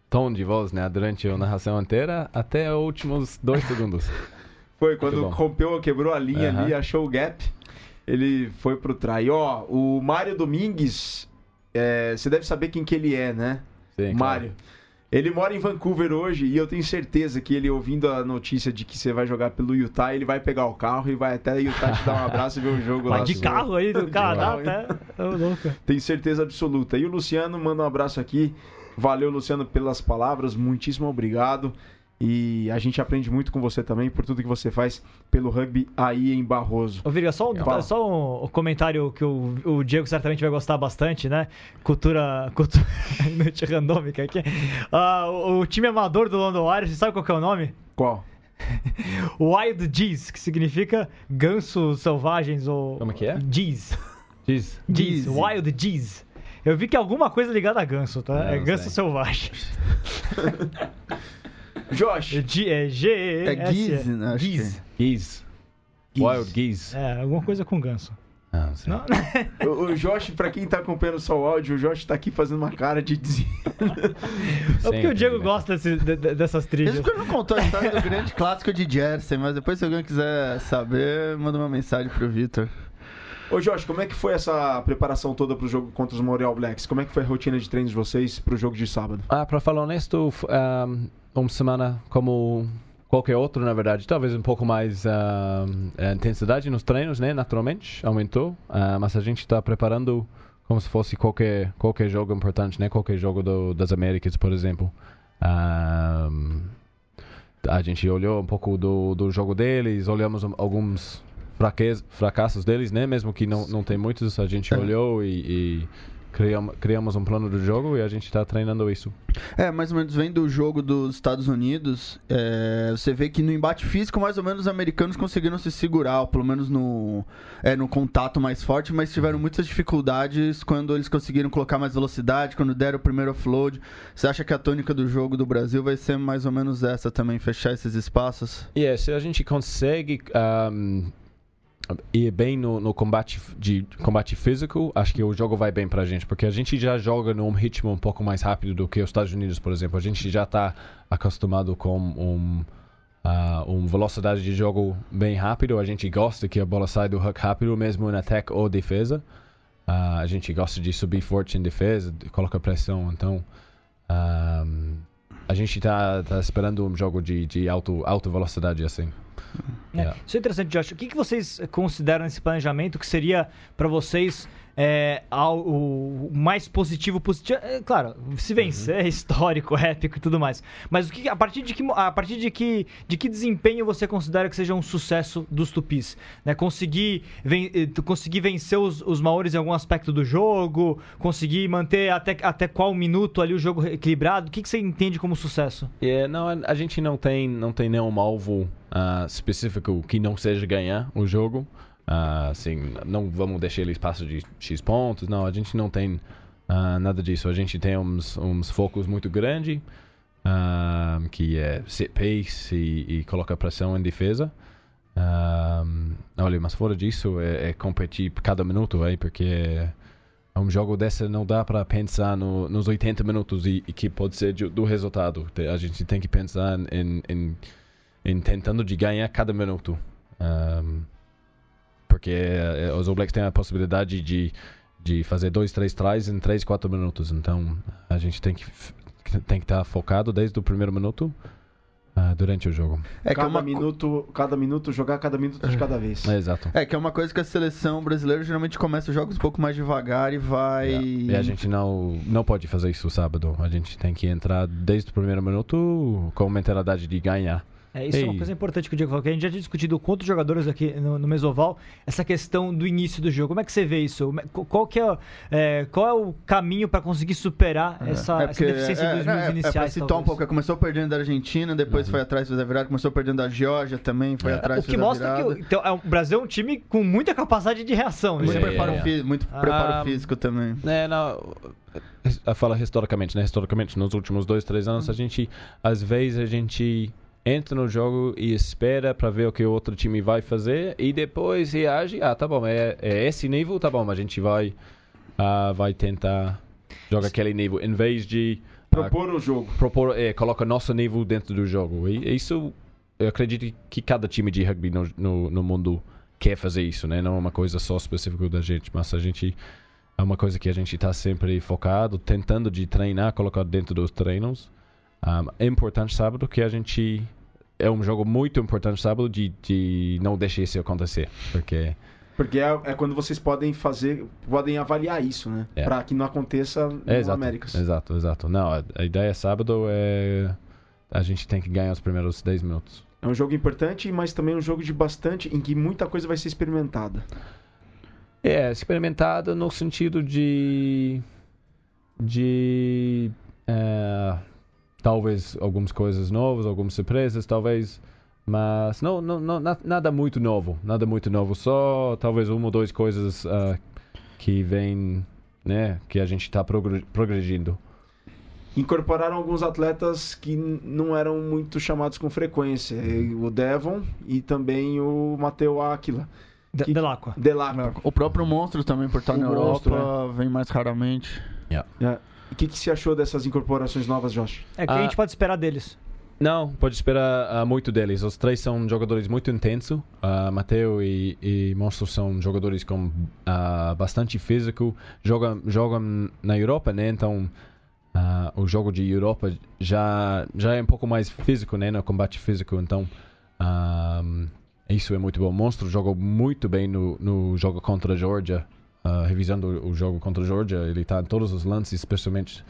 tom de voz, né? Durante a narração inteira, até os últimos dois segundos. Foi quando rompeu, quebrou a linha Aham. ali, achou o gap. Ele foi pro try. Ó, o Mário Domingues, é, você deve saber quem que ele é, né? Sim, claro. Mário. Ele mora em Vancouver hoje e eu tenho certeza que ele, ouvindo a notícia de que você vai jogar pelo Utah, ele vai pegar o carro e vai até Utah te dar um abraço e ver o jogo lá. Vai de carro aí do Canadá carro, até. Ô, louco. Tenho certeza absoluta. E o Luciano, manda um abraço aqui. Valeu, Luciano, pelas palavras. Muitíssimo obrigado. E a gente aprende muito com você também por tudo que você faz pelo rugby aí em Barroso. Ô, Virga, só, um, Fala. só um comentário que o, o Diego certamente vai gostar bastante, né? Cultura. cultura noite randômica aqui. Ah, o, o time amador do London Irish, sabe qual que é o nome? Qual? Wild Geese, que significa gansos selvagens ou. Como que é? Geese. Diz. Geese. Wild Geese. Eu vi que é alguma coisa ligada a ganso, tá? Não, é ganso sei. selvagem. Josh. É G- É G. É Geese, né? Acho que- Geese. Geese. Geese. Wild Geese. É, alguma coisa com ganso. Ah, não sei. Não? O, o Josh, pra quem tá acompanhando só o áudio, o Josh tá aqui fazendo uma cara de dizer. É porque o Diego né? gosta desse- de- de- dessas trilhas. Esse não contou a história do grande clássico de Jersey, mas depois se alguém quiser saber, manda uma mensagem pro Vitor. Ô Josh, como é que foi essa preparação toda pro jogo contra os Montreal Blacks? Como é que foi a rotina de treinos de vocês pro jogo de sábado? Ah, para falar honesto, um, uma semana como qualquer outro, na verdade, talvez um pouco mais um, a intensidade nos treinos, né? Naturalmente, aumentou, Ah, mas a gente está preparando como se fosse qualquer qualquer jogo importante, né? Qualquer jogo do, das Américas, por exemplo. Um, a gente olhou um pouco do, do jogo deles, olhamos alguns fraquez, fracassos deles, né? Mesmo que não, não tem muitos, a gente É. olhou e, e criamos, criamos um plano do jogo e a gente está treinando isso. É, mais ou menos vem do jogo dos Estados Unidos. é, você vê que no embate físico, mais ou menos, os americanos conseguiram se segurar, ou pelo menos no, é, no contato mais forte, mas tiveram muitas dificuldades quando eles conseguiram colocar mais velocidade, quando deram o primeiro offload. Você acha que a tônica do jogo do Brasil vai ser mais ou menos essa também, fechar esses espaços? E é, se a gente consegue um, ir bem no, no combate de combate físico, acho que o jogo vai bem pra gente, porque a gente já joga num ritmo um pouco mais rápido do que os Estados Unidos, por exemplo. A gente já está acostumado com um ah, uma velocidade de jogo bem rápido. A gente gosta que a bola sai do hook rápido, mesmo em ataque ou defesa. Ah, a gente gosta de subir forte em defesa, de colocar pressão. Então, ah, a gente está esperando um jogo de, de alto, alta velocidade assim. Né? Yeah. Isso é interessante, Josh. O que, que vocês consideram nesse planejamento que seria para vocês é, ao- o mais positivo possível? É, claro, se vencer é histórico, épico e tudo mais. Mas o que, a partir de que a partir de que de que desempenho você considera que seja um sucesso dos Tupis? Né? Conseguir, ven- eh, conseguir vencer os, os Maores em algum aspecto do jogo, conseguir manter até, até qual minuto ali o jogo equilibrado? O que, que você entende como sucesso? É, não, a, gente não tem, não tem nenhum alvo ah, específico que não seja ganhar o jogo. Ah, assim, não vamos deixar ele espaço de X pontos. Não, a gente não tem ah, nada disso. A gente tem uns, uns focos muito grandes, ah, que é set pace e, e colocar pressão em defesa. Olha, mas fora disso, é, é competir cada minuto, é, porque um jogo desse não dá para pensar no, nos 80 minutos e, e que pode ser do resultado. A gente tem que pensar em, em, em tentando de ganhar cada minuto. Um, porque eh, os All Blacks têm a possibilidade de, de fazer dois, três tries em três, quatro minutos. Então a gente tem que tem que estar focado desde o primeiro minuto ah, durante o jogo. É que é cada, uma minuto, cada minuto, jogar cada minuto de cada vez. É, exato. É que é uma coisa que a seleção brasileira geralmente começa os jogos um pouco mais devagar e vai. Yeah. E a gente não, não pode fazer isso sábado. A gente tem que entrar desde o primeiro minuto com mentalidade de ganhar. É, isso é uma Ei. coisa importante que o Diego falou, que a gente já tinha discutido com outros jogadores aqui no, no Mesoval, essa questão do início do jogo. Como é que você vê isso? É- Qual, que é, é, qual é o caminho para conseguir superar essa, É essa porque- deficiência é, dos é, minutos é, É iniciais? pra citar um pouco, começou perdendo da Argentina, depois foi atrás, fez a virada, começou perdendo da Geórgia também, foi É. atrás, O que fez a mostra que virada. o, então, é, o Brasil é um time com muita capacidade de reação. Muito né? É, preparo, é. fí- muito Ah, preparo físico também. É, não. Eu falo historicamente, né? Historicamente, nos últimos dois, três anos, a gente, às vezes, a gente entra no jogo e espera para ver o que o outro time vai fazer e depois reage. Ah, tá bom, é, é esse nível, tá bom, a gente vai, ah, vai tentar jogar aquele nível em vez de ah, Propor o jogo. propor, é, coloca nosso nível dentro do jogo. E isso, eu acredito que cada time de rugby no, no, no mundo quer fazer isso, né? Não é uma coisa só específica da gente, mas a gente é uma coisa que a gente está sempre focado, tentando de treinar, colocar dentro dos treinos. Um, é importante sábado que a gente é um jogo muito importante sábado de, de não deixar isso acontecer, porque Porque é, é quando vocês podem fazer, podem avaliar isso, né? É. Pra que não aconteça no é exato, Américas. exato, exato. Não, a, a ideia sábado é a gente tem que ganhar os primeiros 10 minutos. É um jogo importante, mas também um jogo de bastante, em que muita coisa vai ser experimentada. É, experimentado no sentido de. de. é, talvez algumas coisas novas, algumas surpresas, talvez. Mas não, não, não, na- nada muito novo. Nada muito novo. Só talvez uma ou duas coisas ah, que vem. né? que a gente está progredindo. Incorporaram alguns atletas que não eram muito chamados com frequência. O Devon e também o Mateu Aquila. De- Que- Delacqua. Delacqua. O próprio Monstro também, por estar O na Monstro, Europa, vem mais raramente. É. O que, que você achou dessas incorporações novas, Josh? É que a Ah. gente pode esperar deles. Não, pode esperar uh, muito deles. Os três são jogadores muito intensos. Uh, Mateo e, e Monstro são jogadores com uh, bastante físico. Jogam, jogam na Europa, né? Então, uh, o jogo de Europa já, já é um pouco mais físico, né? No combate físico. Então, isso é muito bom. Monstro jogou muito bem no, no jogo contra a Georgia. Revisando o jogo contra a Georgia, ele está em todos os lances, especialmente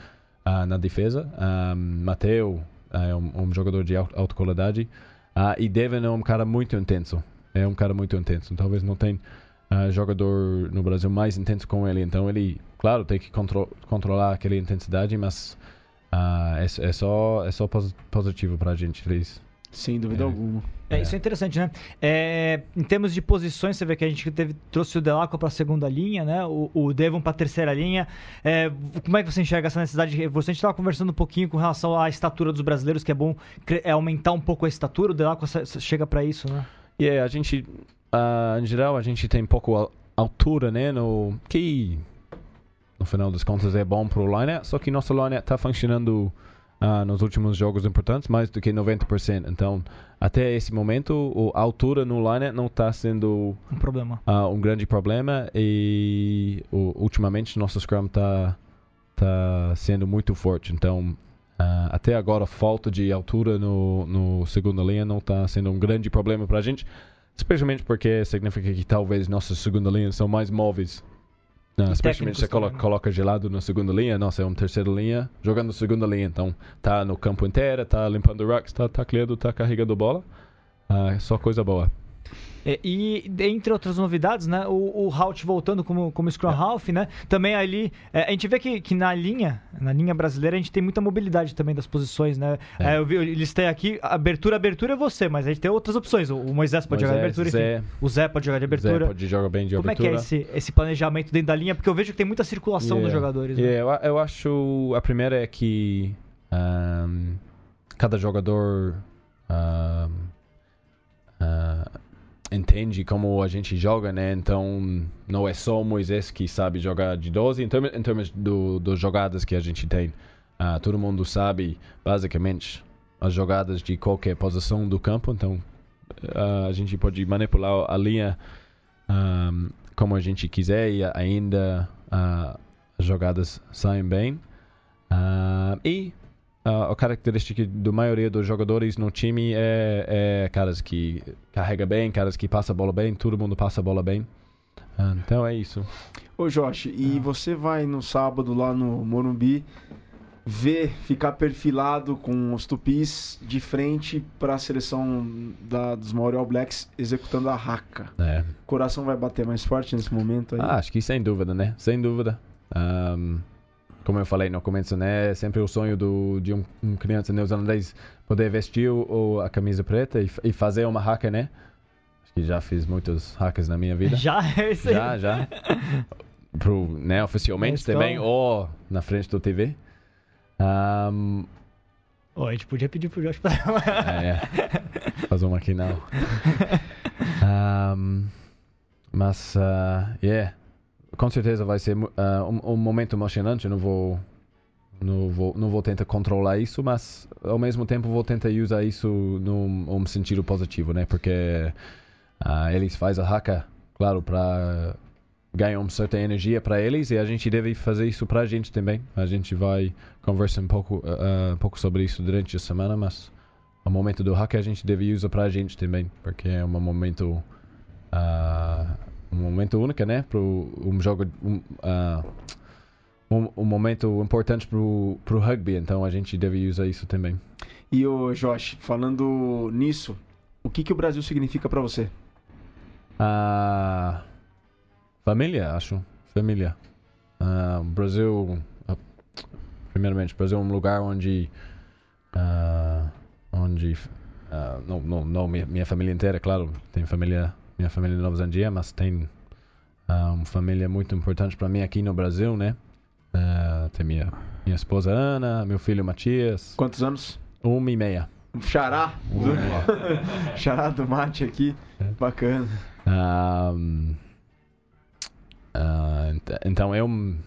na defesa. Um, Mateo é um, um jogador de alta qualidade. Uh, e Devin é um cara muito intenso. É um cara muito intenso. Talvez não tenha uh, jogador no Brasil mais intenso com ele. Então ele, claro, tem que contro controlar aquela intensidade, mas uh, é, é, só, é só positivo para a gente. Feliz. Sem dúvida é. alguma. É, isso é interessante, né? É, em termos de posições, você vê que a gente teve, trouxe o Delaco para a segunda linha, né? O, o Devon para a terceira linha. É, como é que você enxerga essa necessidade de Você estava conversando um pouquinho com relação à estatura dos brasileiros, que é bom é, aumentar um pouco a estatura. O Delaco chega para isso, né? E yeah, a gente, uh, em geral, a gente tem pouco altura, né? No, que no final das contas é bom para o line só que nosso line está funcionando uh, nos últimos jogos importantes, mais do que 90%. Então, até esse momento, a altura no line não está sendo um problema, uh, um grande problema e uh, ultimamente nosso scrum está tá sendo muito forte. Então, Uh, até agora, falta de altura no, no segunda linha não está sendo um grande problema para a gente, especialmente porque significa que talvez nossas segunda linhas são mais móveis não, especialmente você coloca, coloca, gelado na segunda linha, nossa, é uma terceira linha jogando segunda linha, então. Tá no campo inteiro, tá limpando rocks, tá tacleando, tá carregando bola, ah, só coisa boa. É, e entre outras novidades, né, o, o Halt voltando como, como Scrum é. Half, né, também ali, é, a gente vê que, que na linha, na linha brasileira, a gente tem muita mobilidade também das posições, né, é. é eu, vi, eu listei aqui, abertura, abertura é você, mas a gente tem outras opções, o, o Moisés pode Moisés, jogar de abertura, Zé, enfim, o Zé pode jogar de abertura. Zé pode jogar bem de Como abertura. Como é que é esse, esse planejamento dentro da linha? Porque eu vejo que tem muita circulação yeah. dos jogadores. Né? Yeah, eu, eu acho, a primeira é que um, cada jogador... Um, uh, entende como a gente joga, né? Então não é só o Moisés que sabe jogar de 12 em termos, em termos do, dos jogadas que a gente tem. Uh, todo mundo sabe basicamente as jogadas de qualquer posição do campo, então uh, a gente pode manipular a linha um, como a gente quiser e ainda uh, as jogadas saem bem. e Uh, a característica da maioria dos jogadores no time é, é caras que carrega bem, caras que passa a bola bem, todo mundo passa a bola bem. Uh, então é isso. Ô Josh, e uh. você vai no sábado lá no Morumbi ver, ficar perfilado com os tupis de frente para a seleção da, dos Maori All Blacks executando a raca. É. O coração vai bater mais forte nesse momento aí? Ah, acho que sem dúvida, né? Sem dúvida. Um, como eu falei no começo, né? Sempre o sonho do, de um, um criança neozelandês poder vestir o, a camisa preta e, e, fazer uma hacker, né? Acho que já fiz muitos hackers na minha vida. Já? É já, já. Pro, né, oficialmente também, ou na frente do TV. Um, oh, a gente podia pedir pro Josh pra... é, é. Fazer uma aqui não. Um, mas, uh, yeah com certeza vai ser uh, um, um, momento emocionante. Não vou, não vou, não vou tentar controlar isso, mas ao mesmo tempo vou tentar usar isso num um sentido positivo, né? Porque uh, eles fazem a haka, claro, para ganhar uma certa energia para eles e a gente deve fazer isso para a gente também. A gente vai conversar um pouco, uh, um pouco sobre isso durante a semana, mas o momento do haka a gente deve usar para a gente também, porque é um momento uh, um momento único, né? Para um jogo, um, uh, um, um, momento importante para o rugby, então a gente deve usar isso também. E o Josh, falando nisso, o que, que o Brasil significa para você? Uh, família, acho. Família. Uh, Brasil, uh, primeiramente, Brasil é um lugar onde, uh, onde uh, não, não, não minha, minha família inteira, claro, tem família minha família de Nova Zelândia, mas tem uh, uma família muito importante para mim aqui no Brasil, né? Uh, tem minha, minha esposa Ana, meu filho Matias. Quantos anos? Uma e meia. Xará. Do... Xará do mate aqui. É. Bacana. Um, uh, então é um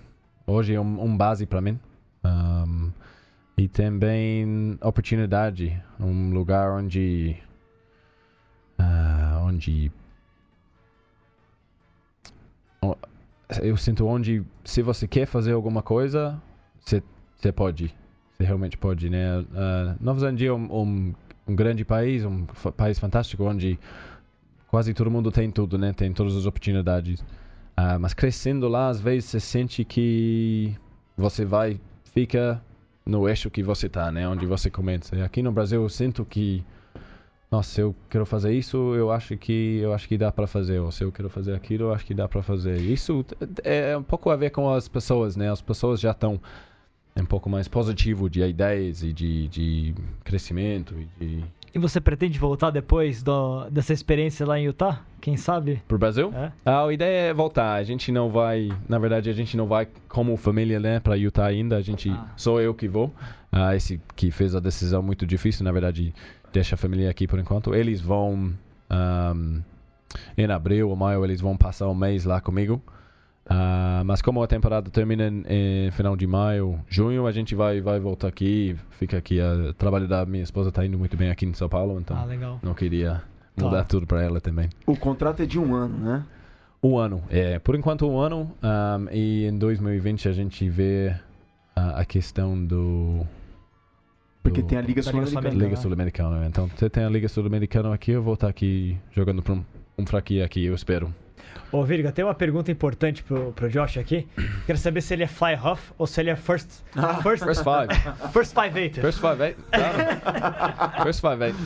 hoje é um, um base para mim. Um, e também oportunidade, um lugar onde ah, onde eu sinto onde se você quer fazer alguma coisa, você pode, você realmente pode, né? Ah, Nova Zelândia é um, um, um grande país, um país fantástico onde quase todo mundo tem tudo, né? Tem todas as oportunidades. Ah, mas crescendo lá, às vezes você sente que você vai fica no eixo que você tá, né? Onde você começa. Aqui no Brasil eu sinto que nossa, se eu quero fazer isso, eu acho que eu acho que dá para fazer. Ou se eu quero fazer aquilo, eu acho que dá para fazer. Isso é um pouco a ver com as pessoas, né? As pessoas já estão um pouco mais positivo de ideias e de, de crescimento e de E você pretende voltar depois do- dessa experiência lá em Utah? Quem sabe? Pro Brasil? É. Ah, a ideia é voltar. A gente não vai, na verdade, a gente não vai como família, né, para Utah ainda. A gente, Ah. sou eu que vou. Ah, esse que fez a decisão muito difícil, na verdade, deixa a família aqui por enquanto. Eles vão ahm, em abril ou maio, eles vão passar um mês lá comigo. Ah, mas como a temporada termina em, em final de maio, junho, a gente vai vai voltar aqui, fica aqui. O trabalho da minha esposa tá indo muito bem aqui em São Paulo, então Ah, legal. não queria mudar Tá. tudo para ela também. O contrato é de um ano, né? Um ano, é. Por enquanto, um ano. ahm, e em 2020 a gente vê ah, a questão do. Porque do- tem a Liga Da Liga Sul-Americana. Liga né? Sul-Americana. Então, você tem a Liga Sul-Americana aqui, eu vou estar aqui jogando para um, um fraquinho aqui, eu espero. Ô, Virga, tem uma pergunta importante pro, pro Josh aqui. Quero saber se ele é fly half ou se ele é first. First, First five. first five eight. First five, eight. Claro. First five, eight.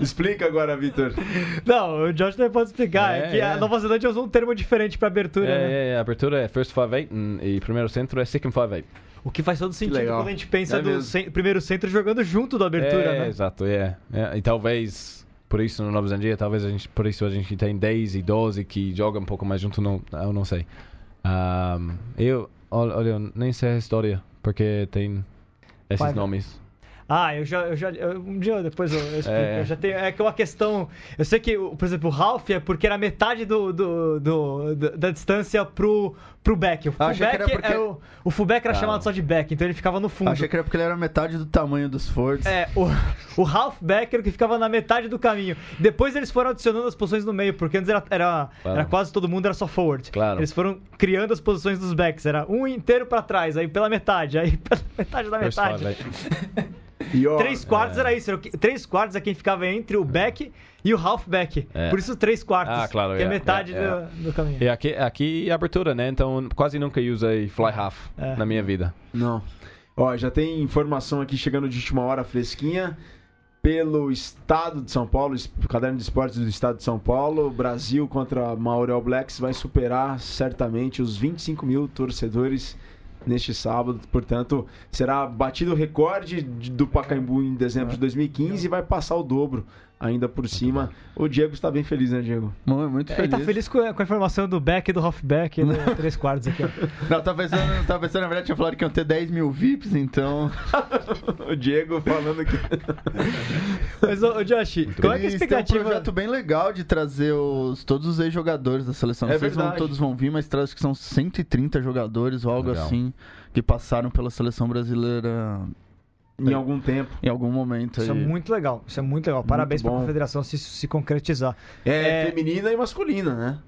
Explica agora, Vitor. Não, o Josh também pode explicar. É, É, que a é. Nova Zelândia usou um termo diferente pra abertura, né? É, é, a abertura é First five, eight hum, e primeiro centro é Second five, eight. O que faz todo sentido quando a gente pensa É do cen- primeiro centro jogando junto do abertura, é, né? Exato, é. É, E talvez, por isso no Nova Zelândia, talvez a gente, por isso a gente tem 10 e 12 que jogam um pouco mais junto, não, eu não sei. Ahm, eu, olha, nem sei a história, porque tem esses Vai- nomes. Ah, eu já, eu já eu- um dia depois eu, eu explico. É. Eu já tenho, é que é uma questão. Eu sei que, por exemplo, o Ralph é porque era metade do, do, do- do- da distância pro, pro back. O Ah, fullback era porque- é o, o fullback era Tá. chamado só de back, então ele ficava no fundo. Achei que era porque ele era metade do tamanho dos Fords. É, o, o halfback era o que ficava na metade do caminho. Depois eles foram adicionando as posições no meio, porque antes era, era, Claro. era quase todo mundo era só forward. Claro. Eles foram criando as posições dos backs. Era um inteiro pra trás, aí pela metade, aí pela metade da metade. E, ó, Três quartos era isso. Era o três quartos é quem ficava entre o back e o halfback. É. Por isso três quartos. Ah, claro, Que é, é, metade é, é. Do, do caminho. E aqui, aqui é abertura, né? Então quase nunca usei fly half É. na minha vida. Não. Ó, já tem informação aqui chegando de última hora fresquinha. Pelo estado de São Paulo, caderno de esportes do estado de São Paulo, Brasil contra All Blacks vai superar certamente os 25 mil torcedores neste sábado. Portanto, será batido o recorde de- do Pacaembu em dezembro de 2015 e vai passar o dobro ainda por cima. O Diego está bem feliz, né, Diego? Mu- Muito Ele feliz. tá feliz com a, com a informação do back e do halfback do três quartos aqui, ó. Não, tá pensando, tá pensando, na verdade, tinha falado que iam ter 10 mil VIPs, então. o Diego falando que. Mas, ô, ô, Josh, qual é, que é a Eles têm um expectativa? projeto bem legal de trazer os, todos os ex-jogadores da seleção. Não É sei se todos vão vir, mas traz que são 130 jogadores ou algo Legal. assim que passaram pela seleção brasileira em algum tempo. em algum momento. Isso é aí. muito legal. Isso é muito legal. Parabéns pra bom. confederação se isso se concretizar. É, É- feminina e masculina, né?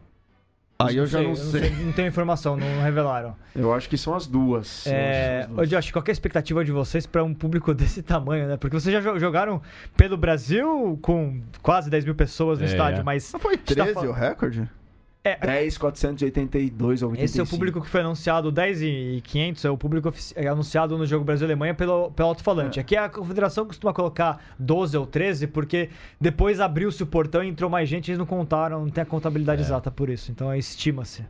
Aí eu já não sei. Não tenho informação, não revelaram. Eu acho que são as duas. É, ô duas. Josh, qual que é a expectativa de vocês pra um público desse tamanho, né? Porque vocês já jo- jogaram pelo Brasil com quase 10 mil pessoas no É, estádio, é. mas. Não foi a gente tá 13 fal- o recorde? É, 10,482 ou 85. esse é o público que foi anunciado, 10 e 500 é o público é anunciado no jogo Brasil-Alemanha pelo, pelo alto-falante. É. Aqui a confederação costuma colocar 12 ou 13, porque depois abriu-se o portão e entrou mais gente, eles não contaram, não tem a contabilidade É. exata por isso. Então estima-se.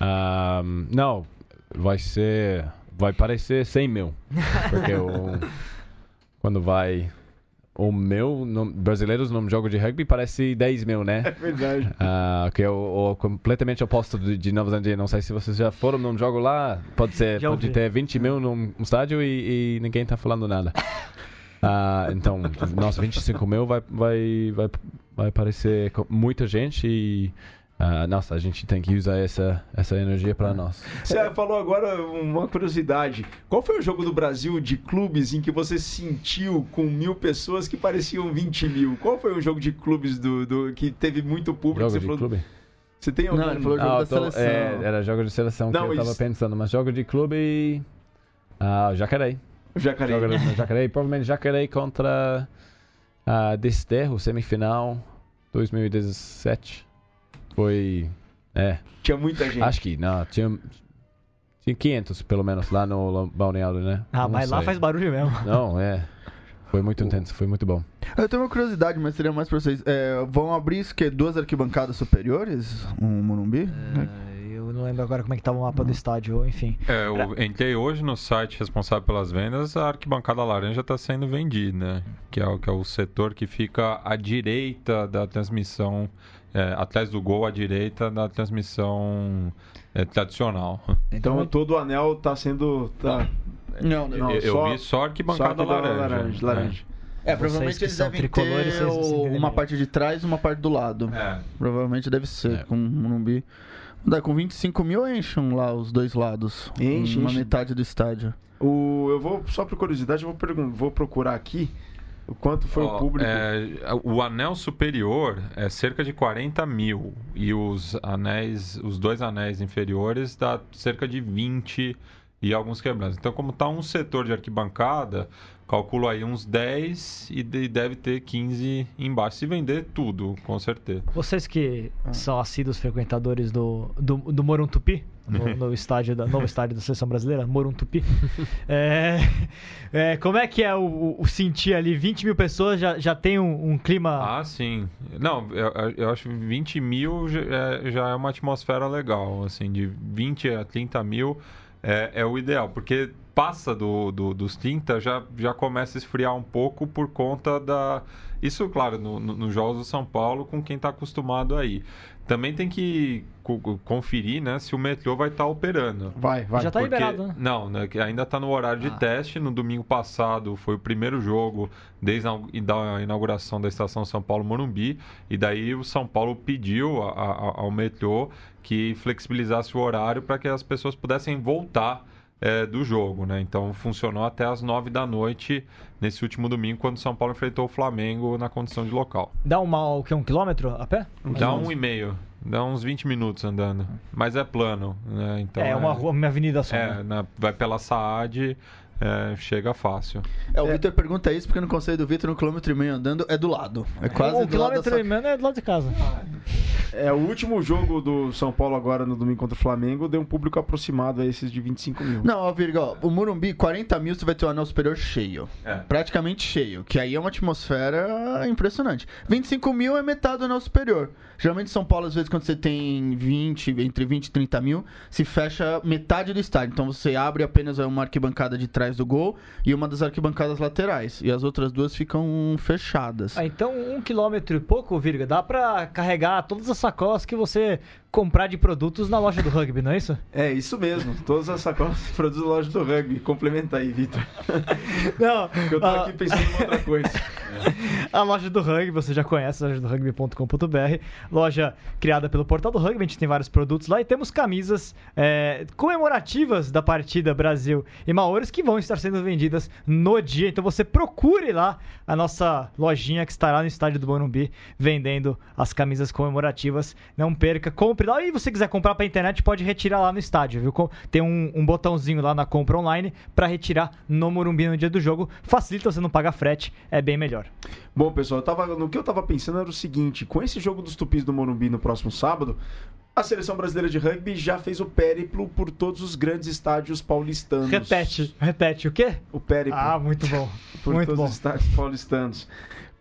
Ahm, não, vai ser. Vai parecer 100 mil. Porque o, quando vai. O meu, no, brasileiros num jogo de rugby parece 10 mil, né? É verdade. Ah, que é o, o completamente oposto de, de Nova Zelândia. Não sei se vocês já foram num jogo lá. Pode ser, Já pode ouvi. ter 20 mil num estádio e, e ninguém tá falando nada. Ah, então, nossa, 25 mil vai, vai, vai, vai parecer muita gente e ah, nossa, a gente tem que usar essa, essa energia para nós. Você falou agora uma curiosidade. Qual foi o jogo do Brasil de clubes em que você sentiu com mil pessoas que pareciam 20 mil? Qual foi o jogo de clubes do, do- que teve muito público? Jogo você de falou- clube? Você tem algum? Não, ele falou jogo Ah, da tô- seleção. é, era jogo de seleção Não, que eu tava isso- pensando, mas jogo de clube. Ah, Jacaré. O Jacaré. Jogo no Jacaré, provavelmente Jacaré contra a Desterro, semifinal 2017. Foi. É, Tinha muita gente. acho que não, tinha, tinha 500 pelo menos lá no balneário, né? Ah, Não mas lá sei. faz barulho mesmo. Não, é. Foi muito intenso, foi muito bom. Eu tenho uma curiosidade, mas seria mais pra vocês. É, vão abrir isso que duas arquibancadas superiores? Um Morumbi? É, eu não lembro agora como é que tava o mapa do estádio, enfim. É, eu entrei hoje no site responsável pelas vendas, a arquibancada laranja está sendo vendida, né? Que é, o- que é o setor que fica à direita da transmissão, é, atrás do gol, à direita da transmissão é, tradicional. Então todo o anel tá sendo. Tá... Não, Não, eu, eu só- vi só a arquibancada só aqui da laranja. laranja. laranja. É, Vocês provavelmente que eles devem ter o- uma parte de trás e uma parte do lado. É. É. Provavelmente deve ser, É. com o Morumbi. Com 25 mil enchem lá os dois lados. Enche, Uma enche. metade do estádio. O, eu vou, só por curiosidade, eu vou, vou procurar aqui quanto foi Ó, o público. é, o anel superior é cerca de 40 mil e os anéis, os dois anéis inferiores dá cerca de 20 e alguns quebrantes. Então, como está um setor de arquibancada, calculo aí uns 10 e de- deve ter 15 embaixo. Se vender tudo, com certeza. Vocês que Ah. são assíduos frequentadores do, do, do Morum Tupi, no, no estádio da, novo estádio da Seleção Brasileira, Morum Tupi, é, é, como é que é o, o sentir ali? 20 mil pessoas já, já tem um, um clima... Ah, sim. Não, eu, eu acho que 20 mil já é, já é uma atmosfera legal. Assim, de 20 a 30 mil é, é o ideal, porque passa do, do- dos 30 já, já começa a esfriar um pouco por conta da. Isso, claro, no- no- nos Jogos do São Paulo, com quem está acostumado aí. Também tem que co- conferir né, se o metrô vai estar operando. Vai, vai. já tá Porque- liberado, né? Não, né, que ainda está no horário de Ah. teste. No domingo passado foi o primeiro jogo desde a inauguração da estação São Paulo Morumbi. E daí o São Paulo pediu a- a- ao metrô que flexibilizasse o horário para que as pessoas pudessem voltar é, do jogo. Né? Então funcionou até as nove da noite nesse último domingo, quando o São Paulo enfrentou o Flamengo na condição de local. Dá uma, o que, um quilômetro a pé? Dá um e meio, dá uns 20 minutos andando. Mas é plano. Né? Então, é, uma, rua, uma avenida só. é, né? na- vai pela Saad, é, chega fácil. É, o Vitor pergunta isso porque no conselho do Vitor, um quilômetro e meio andando é do lado. É quase um do lado quilômetro sua... e meio é do lado de casa. É, o último jogo do São Paulo agora no domingo contra o Flamengo deu um público aproximado a esses de 25 mil. Não, ó, ó, o Morumbi, 40 mil você vai ter o anel superior cheio. É. Praticamente cheio. Que aí é uma atmosfera impressionante. 25 mil é metade do anel superior. Geralmente em São Paulo, às vezes, quando você tem 20, entre 20 e 30 mil, se fecha metade do estádio. Então você abre apenas uma arquibancada de trás do gol e uma das arquibancadas laterais. E as outras duas ficam fechadas. Ah, então, um quilômetro e pouco, Virga, dá pra carregar todas as sacolas que você comprar de produtos na loja do rugby, não é isso? É, isso mesmo. Todas as sacolas produzem loja do rugby. Complementa aí, Vitor. Não, Eu tô ah, aqui pensando em outra coisa. A loja do rugby, você já conhece, a loja do rugby.com.br. Loja criada pelo Portal do Rugby, a gente tem vários produtos lá e temos camisas é, comemorativas da partida Brasil e Maores que vão estar sendo vendidas no dia. Então você procure lá a nossa lojinha que estará no estádio do Morumbi vendendo as camisas comemorativas. Não perca, compre lá. E se você quiser comprar para internet, pode retirar lá no estádio, viu? Tem um, um botãozinho lá na compra online para retirar no Morumbi no dia do jogo. Facilita, você não paga frete, é bem melhor. Bom, pessoal, tava, no que eu tava pensando era o seguinte: com esse jogo dos Tupis do Morumbi no próximo sábado, a seleção brasileira de rugby já fez o périplo por todos os grandes estádios paulistanos. Repete, repete o quê? O périplo Ah, muito bom. por muito todos bom. os estádios paulistanos.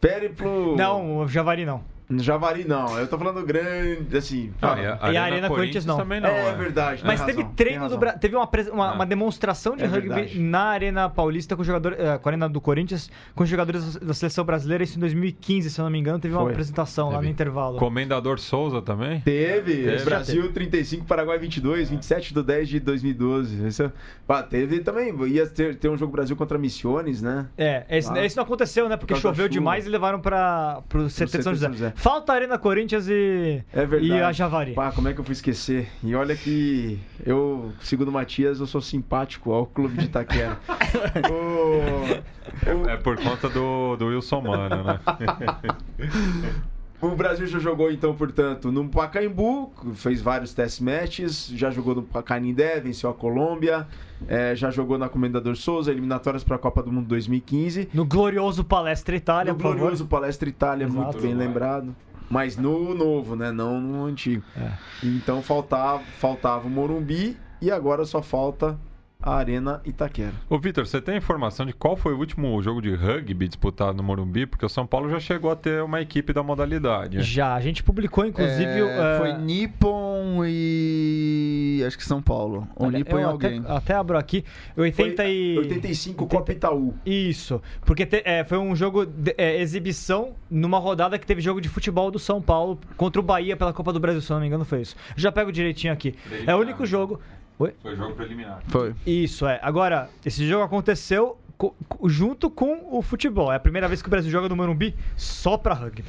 Périplo. Não, o Javari não. Javari não. Eu tô falando grande, assim. Ah, fala. e a, E a Arena Corinthians não. também não. é, verdade. Mas teve razão, treino do. Brasil. Teve uma, pres- uma, Ah. uma demonstração de É rugby verdade. na Arena Paulista com jogadores. eh, com a Arena do Corinthians, com os jogadores da seleção brasileira. Isso em 2015, se eu não me engano, teve uma Foi. apresentação lá Teve. no intervalo. Comendador Souza também? Teve, Teve. Brasil 35, Paraguai 22, 27 de 10 de 2012. Esse, é- ah, teve também, ia ter, ter um jogo Brasil contra Missiones, né? É, esse, Ah. esse não aconteceu, né? Porque choveu demais e levaram para o CT de São José. São José. Falta a Arena Corinthians e, É verdade. e a Javari. Pá, como é que eu fui esquecer? E olha que eu, segundo o Matias, eu sou simpático ao clube de Itaquera. o, É por conta do, do Wilson Mano, né? o Brasil já jogou, então, portanto, no Pacaembu, fez vários test matches, já jogou no Canindé, venceu a Colômbia, é, já jogou na Comendador Souza, eliminatórias para a Copa do Mundo 2015. No glorioso Palestra Itália, no por favor. glorioso Palestra Itália, Exato. muito bem lembrado. Mas no novo, né? Não no antigo. É. Então faltava, faltava o Morumbi e agora só falta a Arena Itaquera. Ô, Vitor, você tem informação de qual foi o último jogo de rugby disputado no Morumbi? Porque o São Paulo já chegou a ter uma equipe da modalidade. Já, a gente publicou, inclusive. É, é, Foi Nippon e. Acho que São Paulo. Ou olha, Nippon e alguém. Até, até abro aqui. 80 e... 85 Copa Itaú. Isso, porque te- é, foi um jogo de é, exibição numa rodada que teve jogo de futebol do São Paulo contra o Bahia pela Copa do Brasil, se eu não me engano foi isso. Já pego direitinho aqui. É o único jogo. Oi? Foi jogo preliminar. Foi. Isso, é. Agora, esse jogo aconteceu co- junto com o futebol. É a primeira vez que o Brasil joga no Morumbi só pra rugby.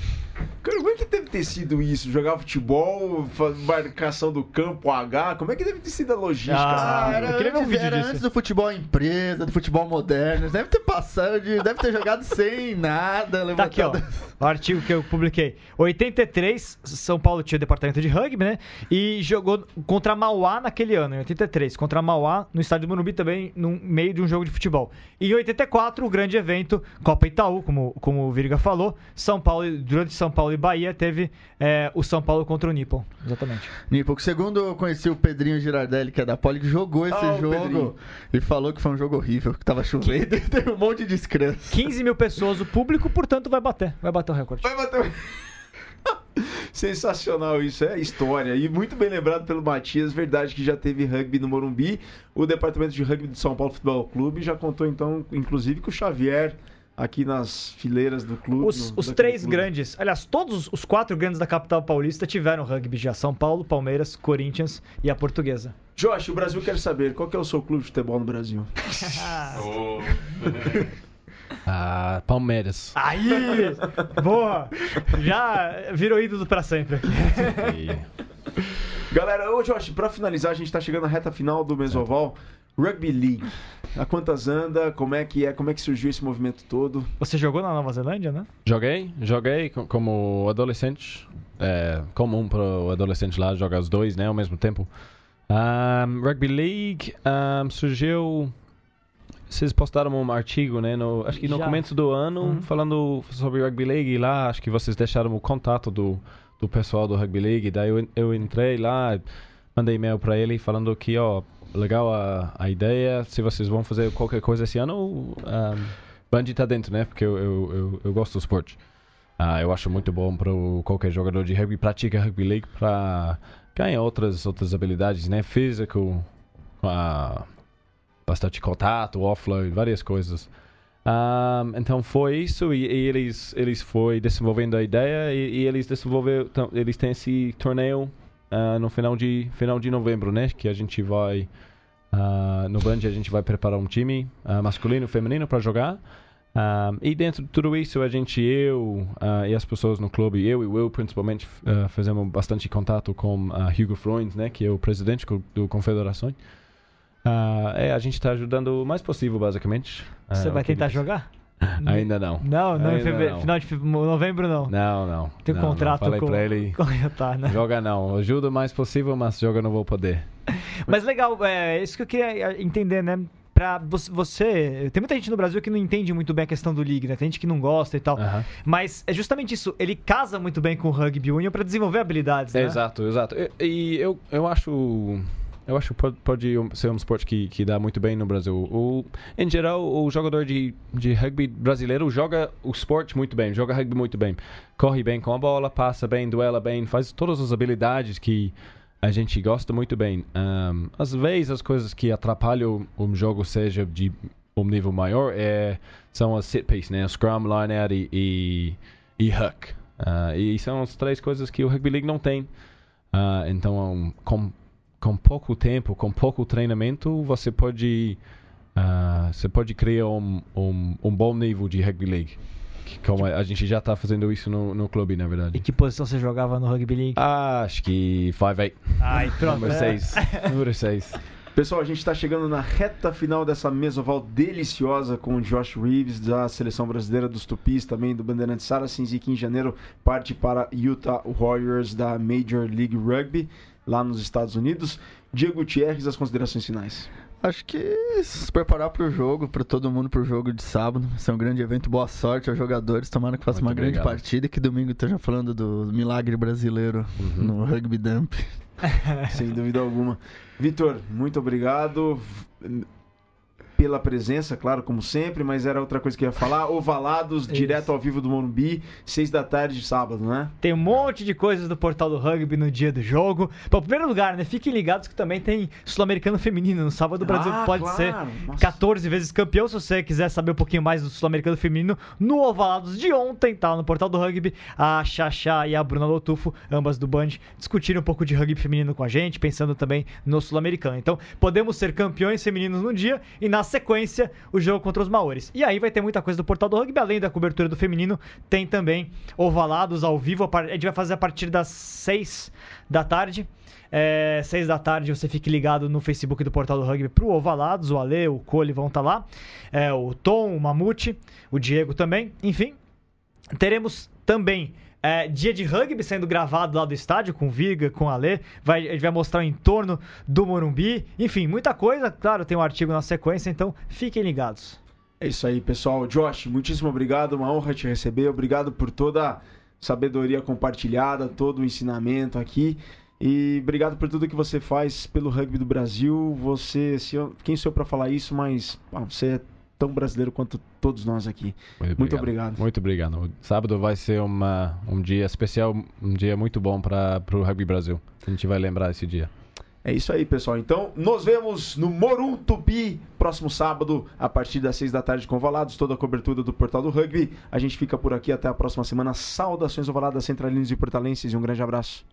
Cara, como é que deve ter sido isso? Jogar futebol, marcação do campo, H? Como é que deve ter sido a logística? Ah, Ah, era, eu queria ver um antes, vídeo era disso. antes do futebol empresa, do futebol moderno. Deve ter passado, de- deve ter jogado sem nada, Tá aqui, ó. O artigo que eu publiquei. 83, São Paulo tinha o departamento de rugby, né? E jogou contra Mauá naquele ano, em 83. Contra Mauá, no estádio do Morumbi também, no meio de um jogo de futebol. E 84, o grande evento, Copa Itaú, como, como o Virga falou. São Paulo, durante São Paulo e Bahia, teve é, o São Paulo contra o Nippon. Exatamente. Nipo, segundo eu conheci o Pedrinho Girardelli, que é da Poli, que jogou esse Ah, o jogo Pedrinho. e falou que foi um jogo horrível, que tava chovendo e teve um monte de descrença. 15 mil pessoas, o público, portanto, vai bater. Vai bater o recorde. Vai bater. o- Sensacional isso, é história. E muito bem lembrado pelo Matias, verdade que já teve rugby no Morumbi. O departamento de rugby do São Paulo Futebol Clube já contou então, inclusive, com o Xavier aqui nas fileiras do clube. Os, no- os três clube. grandes, aliás, todos os quatro grandes da capital paulista tiveram rugby já: São Paulo, Palmeiras, Corinthians e a Portuguesa. Josh, o Brasil quer saber qual que é o seu clube de futebol no Brasil? Ah, Palmeiras. Aí! Boa! Já virou ídolo pra sempre aqui. Galera, ô Josh, pra finalizar, a gente tá chegando na reta final do Mesoval. Rugby League. A quantas anda? Como é que é? Como é que surgiu esse movimento todo? Você jogou na Nova Zelândia, né? Joguei, joguei co- como adolescente. É comum para o adolescente lá jogar os dois, né, ao mesmo tempo. Ahm, Rugby League ahm, surgiu. Vocês postaram um artigo, né? No, acho que no Já. começo do ano, Uhum. falando sobre Rugby League. Lá, acho que vocês deixaram o contato do, do pessoal do Rugby League. Daí eu, eu entrei lá, mandei e-mail para ele falando que, ó, legal a, a ideia. Se vocês vão fazer qualquer coisa esse ano, um, Bungie tá dentro, né? Porque eu, eu, eu, eu gosto do esporte. Ah, eu acho muito bom para qualquer jogador de rugby pratica rugby league para ganhar outras outras habilidades, né? Físico, ah, bastante contato, offload, várias coisas. Ah, então foi isso e, e eles eles foi desenvolvendo a ideia e, e eles desenvolveram então, eles têm esse torneio ah, no final de final de novembro, né? Que a gente vai ah, no Band a gente vai preparar um time ah, masculino feminino para jogar. Ah, e dentro de tudo isso, a gente, eu ah, e as pessoas no clube, eu e Will principalmente, ah, fizemos bastante contato com ah, Hugo Freund, né, que é o presidente do Confederações. Ah, é, a gente está ajudando o mais possível, basicamente. Ah, Você o vai tentar eles- jogar? Ainda não. Não, não em Ainda fevereiro, não. final de novembro não. Não, não. Tem não, contrato não. Falei com, pra ele, com tá, né? joga não. Ajuda o mais possível, mas joga não vou poder. Mas legal, é isso que eu queria entender, né? Pra você, Tem muita gente no Brasil que não entende muito bem a questão do League, né? Tem gente que não gosta e tal. Mas é justamente isso, ele casa muito bem com o Rugby Union pra desenvolver habilidades, né? Exato, exato. E, e eu, eu acho. Eu acho que pode, ser um esporte que, que dá muito bem no Brasil. O, em geral, o jogador de, de rugby brasileiro joga o esporte muito bem, joga rugby muito bem. Corre bem com a bola, passa bem, duela bem, faz todas as habilidades que a gente gosta muito bem. Ahm, às vezes, as coisas que atrapalham um jogo, seja de um nível maior, é, são as sit piece, né? Scrum, line out e, e, e hook. Ah, e são as três coisas que o Rugby League não tem. Ah, então, com, com pouco tempo, com pouco treinamento, você pode, ah, você pode criar um, um, um bom nível de Rugby League. que como a gente já tá fazendo isso no, no clube, na E verdade. que posição você jogava no Rugby League? Ah, acho que 5'8". Ai, pronto. Número é. 6. Número 6. Pessoal, a gente está chegando na reta final dessa mesoval deliciosa com o Josh Reeves da seleção brasileira dos Tupis, também do Bandeirantes Saracens e que em janeiro parte para Utah Warriors da Major League Rugby lá nos Estados Unidos. Diego Gutierrez, as considerações finais. Acho que se preparar pro jogo, para todo mundo pro jogo de sábado. Vai ser um grande evento. Boa sorte aos jogadores. Tomara que faça Muito uma grande obrigado. partida e que domingo esteja falando do milagre brasileiro Uhum. no Rugby Dump. Sem dúvida alguma. Vitor, muito obrigado pela presença, claro, como sempre, mas era outra coisa que eu ia falar. Ovalados, direto ao vivo do Morumbi, seis da tarde de sábado, né? Tem um monte de coisas do portal do rugby no dia do jogo. Bom, em primeiro lugar, né? Fiquem ligados que também tem Sul-Americano Feminino. No sábado o Brasil Ah, pode claro. ser Nossa. 14 vezes campeão. Se você quiser saber um pouquinho mais do Sul-Americano Feminino, no Ovalados de ontem, tá? No portal do rugby, a Xaxá e a Bruna Lotufo, ambas do Band, discutiram um pouco de rugby feminino com a gente, pensando também no Sul-Americano. Então, podemos ser campeões femininos num dia e na sequência o jogo contra os Maores. E aí vai ter muita coisa do portal do rugby, além da cobertura do feminino, tem também ovalados ao vivo. a gente vai fazer a partir das 6 da tarde. É, 6 da tarde você fique ligado no Facebook do Portal do Rugby pro Ovalados, o Ale, o Cole vão estar lá, é, o Tom, o Mamute, o Diego também, enfim. Teremos também é, dia de rugby sendo gravado lá do estádio, com Viga, com o Ale. Vai, gente vai mostrar o entorno do Morumbi. Enfim, muita coisa. Claro, tem um artigo na sequência, então fiquem ligados. É isso aí, pessoal. Josh, muitíssimo obrigado, uma honra te receber. Obrigado por toda a sabedoria compartilhada, todo o ensinamento aqui. E obrigado por tudo que você faz pelo rugby do Brasil. Você, se eu- quem sou eu para falar isso, mas ah, você é tão brasileiro quanto todos nós aqui. Muito obrigado. Muito obrigado. O sábado vai ser uma, um dia especial, um dia muito bom para o Rugby Brasil. A gente vai lembrar esse dia. É isso aí, pessoal. Então, nos vemos no Morum Tupi, próximo sábado, a partir das seis da tarde com Ovalados, toda a cobertura do Portal do Rugby. A gente fica por aqui até a próxima semana. Saudações ovaladas, centralinos e portalenses e um grande abraço.